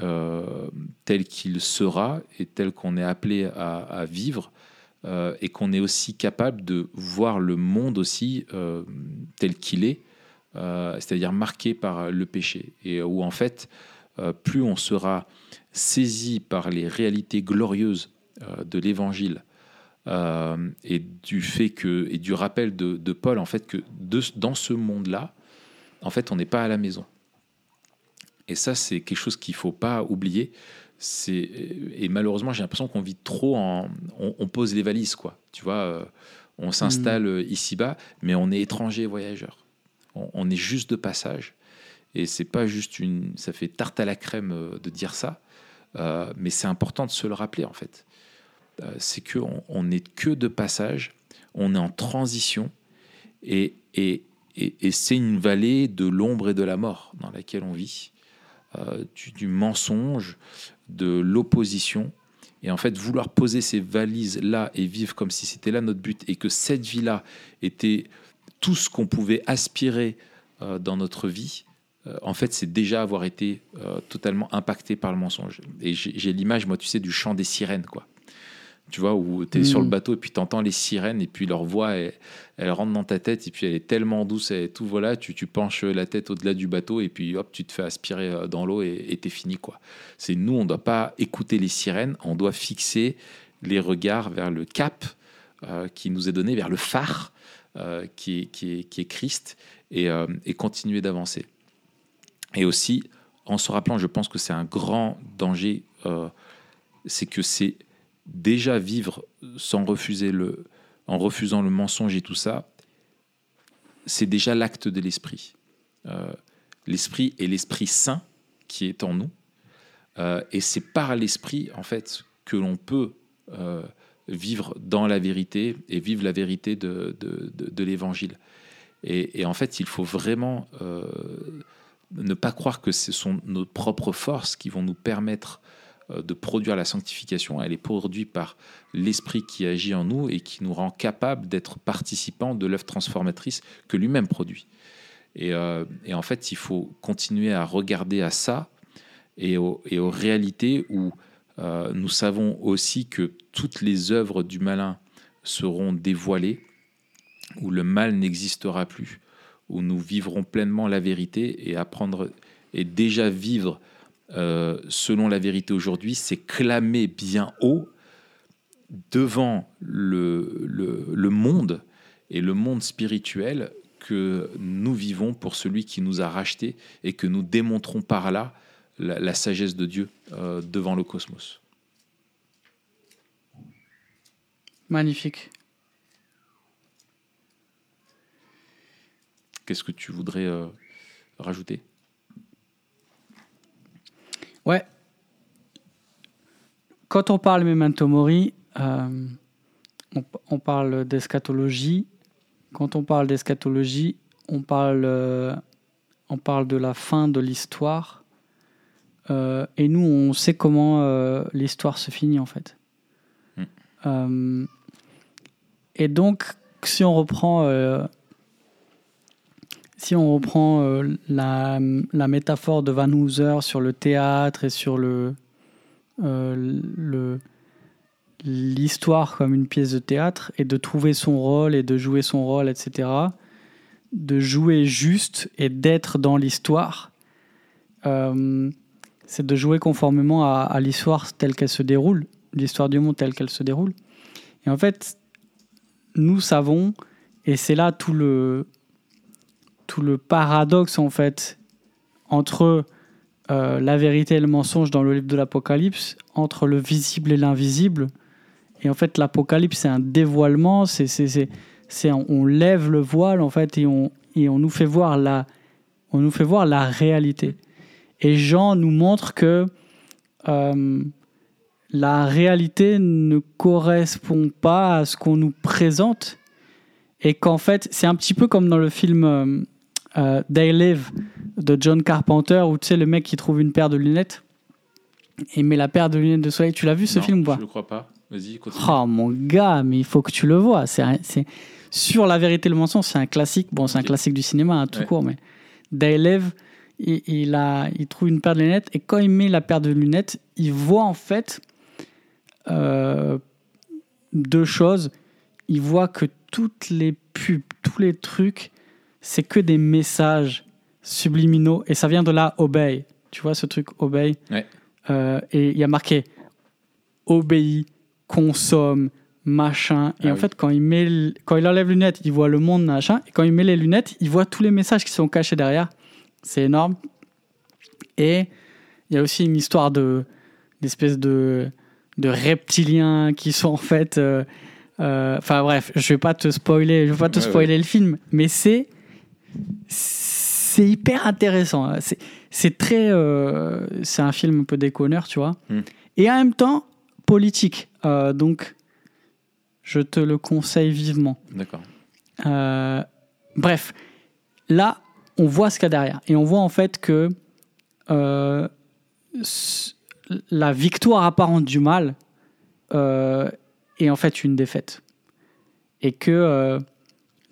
euh, tel qu'il sera et tel qu'on est appelé à, vivre, euh, et qu'on est aussi capable de voir le monde aussi euh, tel qu'il est, c'est-à-dire marqué par le péché, et où en fait, plus on sera saisi par les réalités glorieuses de l'Évangile, et du fait que et du rappel de, Paul en fait que dans ce monde-là, en fait, on n'est pas à la maison. Et ça, c'est quelque chose qu'il faut pas oublier. Et malheureusement, j'ai l'impression qu'on vit trop en. On, pose les valises, quoi. Tu vois, euh, on s'installe mm. ici-bas, mais on est étranger voyageur. On, est juste de passage. Et c'est pas juste une. Ça fait tarte à la crème euh, de dire ça, euh, mais c'est important de se le rappeler, en fait. c'est qu'on on n'est que de passage, on est en transition, et, et, et c'est une vallée de l'ombre et de la mort dans laquelle on vit. Euh, du, mensonge, de l'opposition. Et en fait, vouloir poser ces valises-là et vivre comme si c'était là notre but et que cette vie-là était tout ce qu'on pouvait aspirer euh, dans notre vie, en fait, c'est déjà avoir été totalement impacté par le mensonge. Et j'ai l'image, moi, tu sais, du chant des sirènes, quoi tu vois, où tu es sur le mm. bateau et puis tu entends les sirènes et puis leur voix, elle, elle, rentre dans ta tête et puis elle est tellement douce et tout, voilà, tu, tu penches la tête au-delà du bateau et puis hop, tu te fais aspirer euh, dans l'eau et t'es fini, quoi. C'est nous, on doit pas écouter les sirènes, on doit fixer les regards vers le cap euh, qui nous est donné, vers le phare euh, qui, est, qui, est, qui, est, Christ et, et continuer d'avancer. Et aussi, en se rappelant, je pense que c'est un grand danger, c'est que c'est déjà vivre sans refuser le, en refusant le mensonge et tout ça, c'est déjà l'acte de l'esprit. Euh, l'esprit est l'esprit saint qui est en nous, euh, et c'est par l'esprit en fait que l'on peut euh, vivre dans la vérité et vivre la vérité de, de, l'évangile. Et, en fait, il faut vraiment ne pas croire que ce sont nos propres forces qui vont nous permettre de produire la sanctification. Elle est produite par l'Esprit qui agit en nous et qui nous rend capable d'être participants de l'œuvre transformatrice que lui-même produit. Et, euh, en fait, il faut continuer à regarder à ça et aux, réalités où euh, nous savons aussi que toutes les œuvres du malin seront dévoilées, où le mal n'existera plus, où nous vivrons pleinement la vérité et apprendre et déjà vivre euh, selon la vérité aujourd'hui, c'est clamer bien haut devant le, le, monde et le monde spirituel que nous vivons pour celui qui nous a rachetés et que nous démontrons par là la, sagesse de Dieu euh, devant le cosmos. Magnifique. Qu'est-ce que tu voudrais euh, rajouter? Ouais. Quand on parle Memento Mori, euh, on, parle d'eschatologie. Quand on parle d'eschatologie, on parle, euh, on parle de la fin de l'histoire. Euh, et nous, on sait comment l'histoire se finit en fait. Hmm. et donc, si on reprend si on reprend euh, la, métaphore de Van Hooser sur le théâtre et sur le, euh, l'histoire comme une pièce de théâtre et de trouver son rôle et de jouer son rôle, etc., de jouer juste et d'être dans l'histoire, euh, c'est de jouer conformément à l'histoire telle qu'elle se déroule, l'histoire du monde telle qu'elle se déroule. Et en fait, nous savons, et c'est là tout le, tout le paradoxe en fait entre euh, la vérité et le mensonge dans le livre de l'Apocalypse, entre le visible et l'invisible. Et en fait, l'Apocalypse, c'est un dévoilement, c'est, c'est, c'est, on lève le voile en fait et on, et on nous fait voir la, on nous fait voir la réalité. Et Jean nous montre que euh, la réalité ne correspond pas à ce qu'on nous présente et qu'en fait, c'est un petit peu comme dans le film euh, They Live de John Carpenter, où tu sais, le mec qui trouve une paire de lunettes et met la paire de lunettes de soleil. Tu l'as vu ce film ou pas Je ne crois pas. Vas-y, continue. Oh mon gars, mais il faut que tu le vois. C'est, sur la vérité le mensonge, c'est un classique. Bon, c'est un classique du cinéma, hein, tout court, mais They Live, il, a, il trouve une paire de lunettes et quand il met la paire de lunettes, il voit en fait euh, deux choses. Il voit que toutes les pubs, tous les trucs c'est que des messages subliminaux et ça vient de là obey. Tu vois ce truc obey euh, Et il y a marqué obéis, consomme, machin. Et ah en fait, quand il, met, quand il enlève les lunettes, il voit le monde, machin. Et quand il met les lunettes, il voit tous les messages qui sont cachés derrière. C'est énorme. Et il y a aussi une histoire de d'espèces de, de reptiliens qui sont en fait. Euh, euh, enfin bref, je vais pas te spoiler, je vais pas te spoiler le film, mais c'est c'est hyper intéressant. C'est très. Euh, c'est un film un peu déconneur, tu vois. Hmm. Et en même temps, politique. Euh, donc, je te le conseille vivement. D'accord. Euh, bref, là, on voit ce qu'il y a derrière. Et on voit en fait que la victoire apparente du mal est en fait une défaite. Et que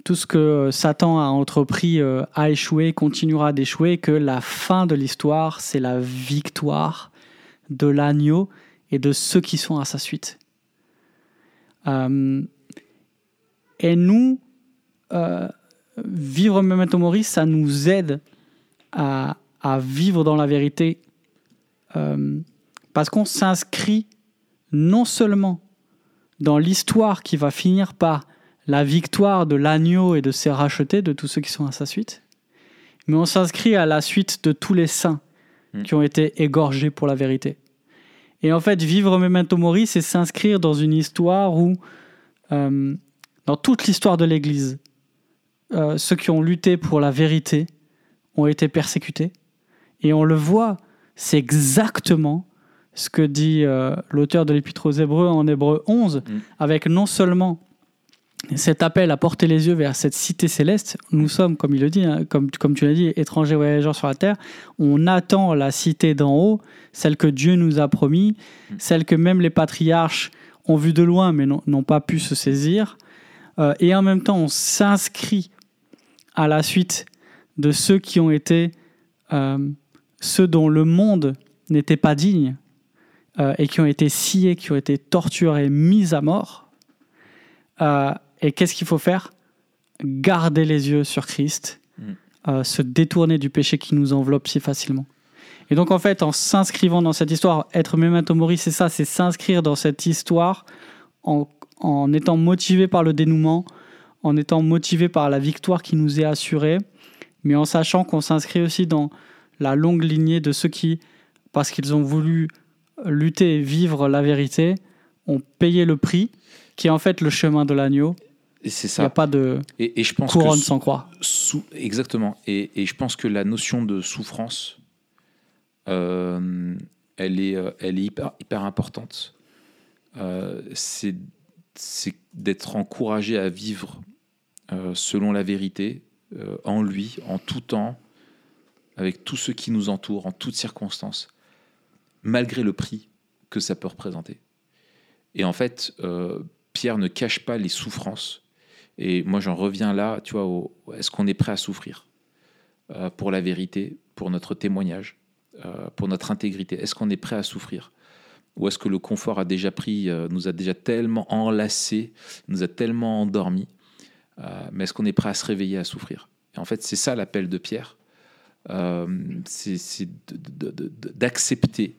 tout ce que Satan a entrepris a échoué, continuera d'échouer, que la fin de l'histoire, c'est la victoire de l'agneau et de ceux qui sont à sa suite. et nous, vivre Memento Mori, ça nous aide à, vivre dans la vérité euh, parce qu'on s'inscrit non seulement dans l'histoire qui va finir par la victoire de l'agneau et de ses rachetés, de tous ceux qui sont à sa suite, mais on s'inscrit à la suite de tous les saints hmm. qui ont été égorgés pour la vérité. Et en fait, vivre Memento Mori, c'est s'inscrire dans une histoire où, euh, dans toute l'histoire de l'Église, euh, ceux qui ont lutté pour la vérité ont été persécutés. Et on le voit, c'est exactement ce que dit euh, l'auteur de l'Épître aux Hébreux en Hébreu 11, mm. avec non seulement cet appel à porter les yeux vers cette cité céleste, nous sommes, comme il le dit, hein, comme, comme tu l'as dit, étrangers voyageurs sur la terre, on attend la cité d'en haut, celle que Dieu nous a promis, mm. celle que même les patriarches ont vue de loin mais n'ont pas pu se saisir. Euh, et en même temps, on s'inscrit à la suite de ceux qui ont été euh, ceux dont le monde n'était pas digne euh, et qui ont été sciés, qui ont été torturés, mis à mort. Euh, et qu'est-ce qu'il faut faire? Garder les yeux sur Christ, mm. se détourner du péché qui nous enveloppe si facilement. Et donc en fait, en s'inscrivant dans cette histoire, être memento mori, c'est ça, c'est s'inscrire dans cette histoire en, en étant motivé par le dénouement, en étant motivé par la victoire qui nous est assurée, mais en sachant qu'on s'inscrit aussi dans la longue lignée de ceux qui, parce qu'ils ont voulu lutter et vivre la vérité, ont payé le prix, qui est en fait le chemin de l'agneau. Et c'est ça. Il n'y a pas de et, je pense couronne sans croix. exactement. Et, et, je pense que la notion de souffrance, euh, elle est, euh, elle est hyper, hyper importante. Euh, c'est d'être encouragé à vivre euh, selon la vérité, en lui, en tout temps, avec tous ceux qui nous entourent, en toutes circonstances, malgré le prix que ça peut représenter. Et en fait, Pierre ne cache pas les souffrances. Et moi, j'en reviens là, tu vois, est-ce qu'on est prêt à souffrir pour la vérité, pour notre témoignage, pour notre intégrité? Est-ce qu'on est prêt à souffrir? Ou est-ce que le confort a déjà pris, nous a déjà tellement enlacés, nous a tellement endormis euh, mais est-ce qu'on est prêt à se réveiller à souffrir? Et en fait, c'est ça l'appel de Pierre. Euh, c'est d'accepter,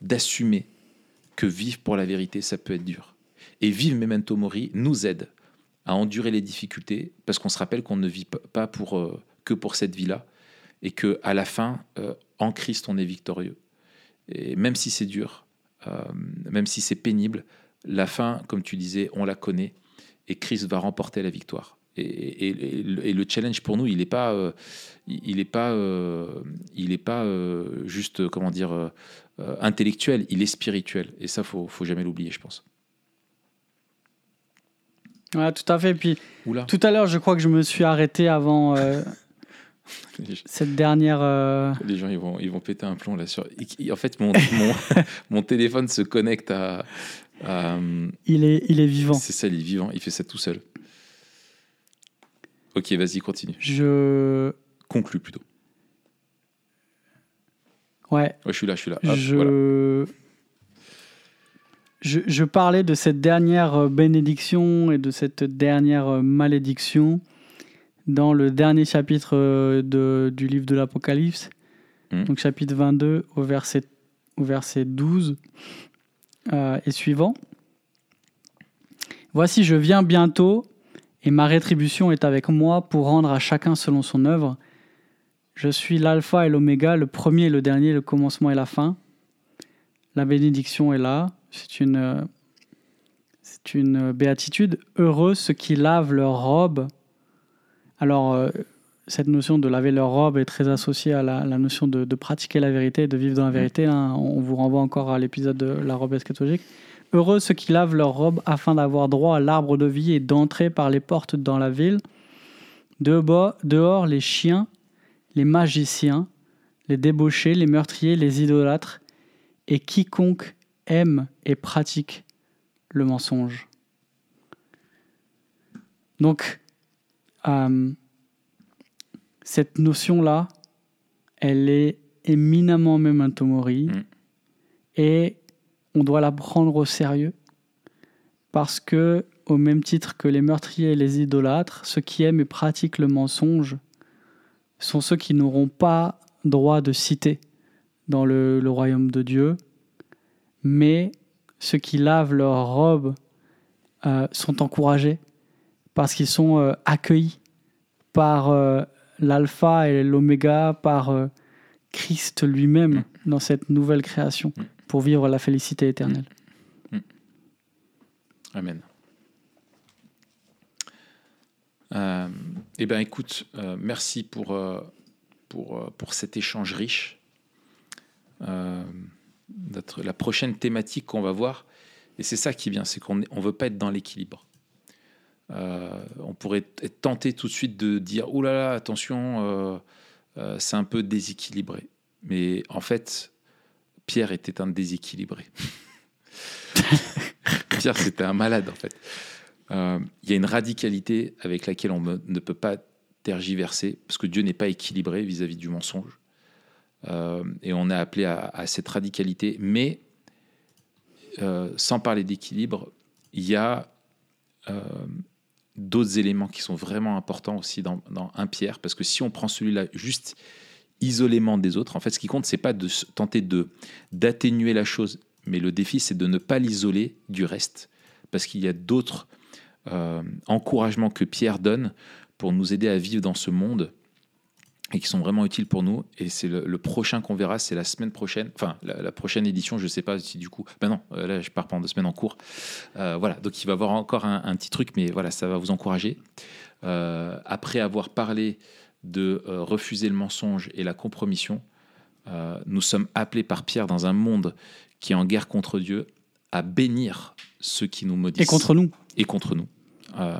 d'assumer que vivre pour la vérité, ça peut être dur. Et vivre Memento Mori nous aide à endurer les difficultés, parce qu'on se rappelle qu'on ne vit pas pour, euh, que pour cette vie-là, et que à la fin, en Christ, on est victorieux. Et même si c'est dur, même si c'est pénible, la fin, comme tu disais, on la connaît, et Christ va remporter la victoire. Et, le challenge pour nous, il n'est pas, euh, il est pas, euh, il est pas euh, juste, comment dire, intellectuel, il est spirituel. Et ça, faut, faut jamais l'oublier, je pense. Ouais, tout à fait. Puis tout à l'heure, je crois que je me suis arrêté avant cette dernière. Les gens, ils vont, ils vont péter un plomb là sur. En fait, mon, mon, mon téléphone se connecte à, euh, il, est, il est vivant. C'est ça, il est vivant. Il fait ça tout seul. Ok, vas-y, continue. Je. Conclue plutôt. Ouais. je suis là, je suis là. je... je... je. parlais de cette dernière bénédiction et de cette dernière malédiction dans le dernier chapitre de, du livre de l'Apocalypse, hmm. donc chapitre 22 au verset, au verset 12 euh, et suivant. Voici, je viens bientôt, et ma rétribution est avec moi pour rendre à chacun selon son œuvre. Je suis l'alpha et l'oméga, le premier et le dernier, le commencement et la fin. La bénédiction est là. C'est une, c'est une béatitude. Heureux ceux qui lavent leur robe. Alors, euh, cette notion de laver leur robe est très associée à la, notion de, pratiquer la vérité, de vivre dans la vérité. Hein. On vous renvoie encore à l'épisode de la robe eschatologique. Heureux ceux qui lavent leur robe afin d'avoir droit à l'arbre de vie et d'entrer par les portes dans la ville. Dehors, les chiens, les magiciens, les débauchés, les meurtriers, les idolâtres, et quiconque aime et pratique le mensonge. Donc, euh, cette notion-là, elle est éminemment memento mori Mm. et on doit la prendre au sérieux parce que, au même titre que les meurtriers et les idolâtres, ceux qui aiment et pratiquent le mensonge sont ceux qui n'auront pas droit de citer dans le, le royaume de Dieu, mais ceux qui lavent leurs robes euh, sont encouragés parce qu'ils sont euh, accueillis par euh, l'alpha et l'oméga, par Christ lui-même Mm. dans cette nouvelle création Mm. pour vivre la félicité éternelle. Amen. Euh, eh bien, écoute, merci pour, pour, pour cet échange riche. Euh, la prochaine thématique qu'on va voir, et c'est ça qui bien, c'est qu'on ne veut pas être dans l'équilibre. Euh, on pourrait être tenté tout de suite de dire Oh là là, attention, euh, euh, c'est un peu déséquilibré. Mais en fait, Pierre était un déséquilibré. Pierre, c'était un malade, en fait. Il y a une radicalité avec laquelle on ne peut pas tergiverser, parce que Dieu n'est pas équilibré vis-à-vis du mensonge. Euh, et on est appelé à, cette radicalité. Mais, euh, sans parler d'équilibre, il y a euh, d'autres éléments qui sont vraiment importants aussi dans, un Pierre, parce que si on prend celui-là juste isolément des autres, en fait, ce qui compte, c'est pas de tenter de d'atténuer la chose, mais le défi, c'est de ne pas l'isoler du reste, parce qu'il y a d'autres encouragements que Pierre donne pour nous aider à vivre dans ce monde et qui sont vraiment utiles pour nous. Et c'est le, le prochain qu'on verra, c'est la semaine prochaine, enfin la, la prochaine édition, je sais pas si du coup, ben non, euh, là je pars pendant deux semaines en cours. Euh, voilà, donc il va y avoir encore un, un petit truc, mais voilà, ça va vous encourager. Euh, après avoir parlé de euh, refuser le mensonge et la compromission, nous sommes appelés par Pierre dans un monde qui est en guerre contre Dieu à bénir ceux qui nous maudissent Et contre nous. et contre nous,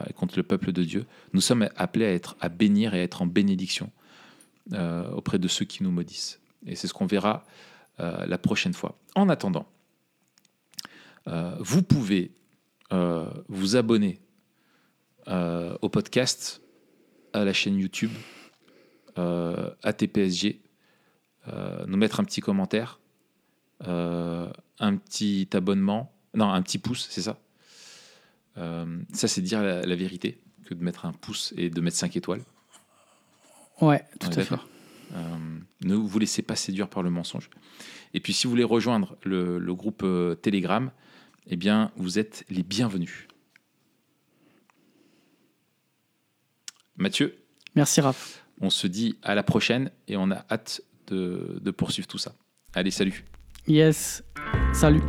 et contre le peuple de Dieu. Nous sommes appelés à être à bénir et à être en bénédiction euh, auprès de ceux qui nous maudissent. Et c'est ce qu'on verra euh, la prochaine fois. En attendant, euh, vous pouvez vous abonner au podcast, à la chaîne YouTube, ATPSG, euh, nous mettre un petit commentaire, un petit abonnement, non, un petit pouce, c'est ça. Ça, c'est dire la, la vérité que de mettre un pouce et de mettre 5 étoiles. Ouais, tout à fait. Euh, ne vous laissez pas séduire par le mensonge. Et puis, si vous voulez rejoindre le, le groupe euh, Telegram, eh bien, vous êtes les bienvenus. Mathieu, Merci Raph. on se dit à la prochaine et on a hâte de, de poursuivre tout ça. Allez, salut. Yes. Salut.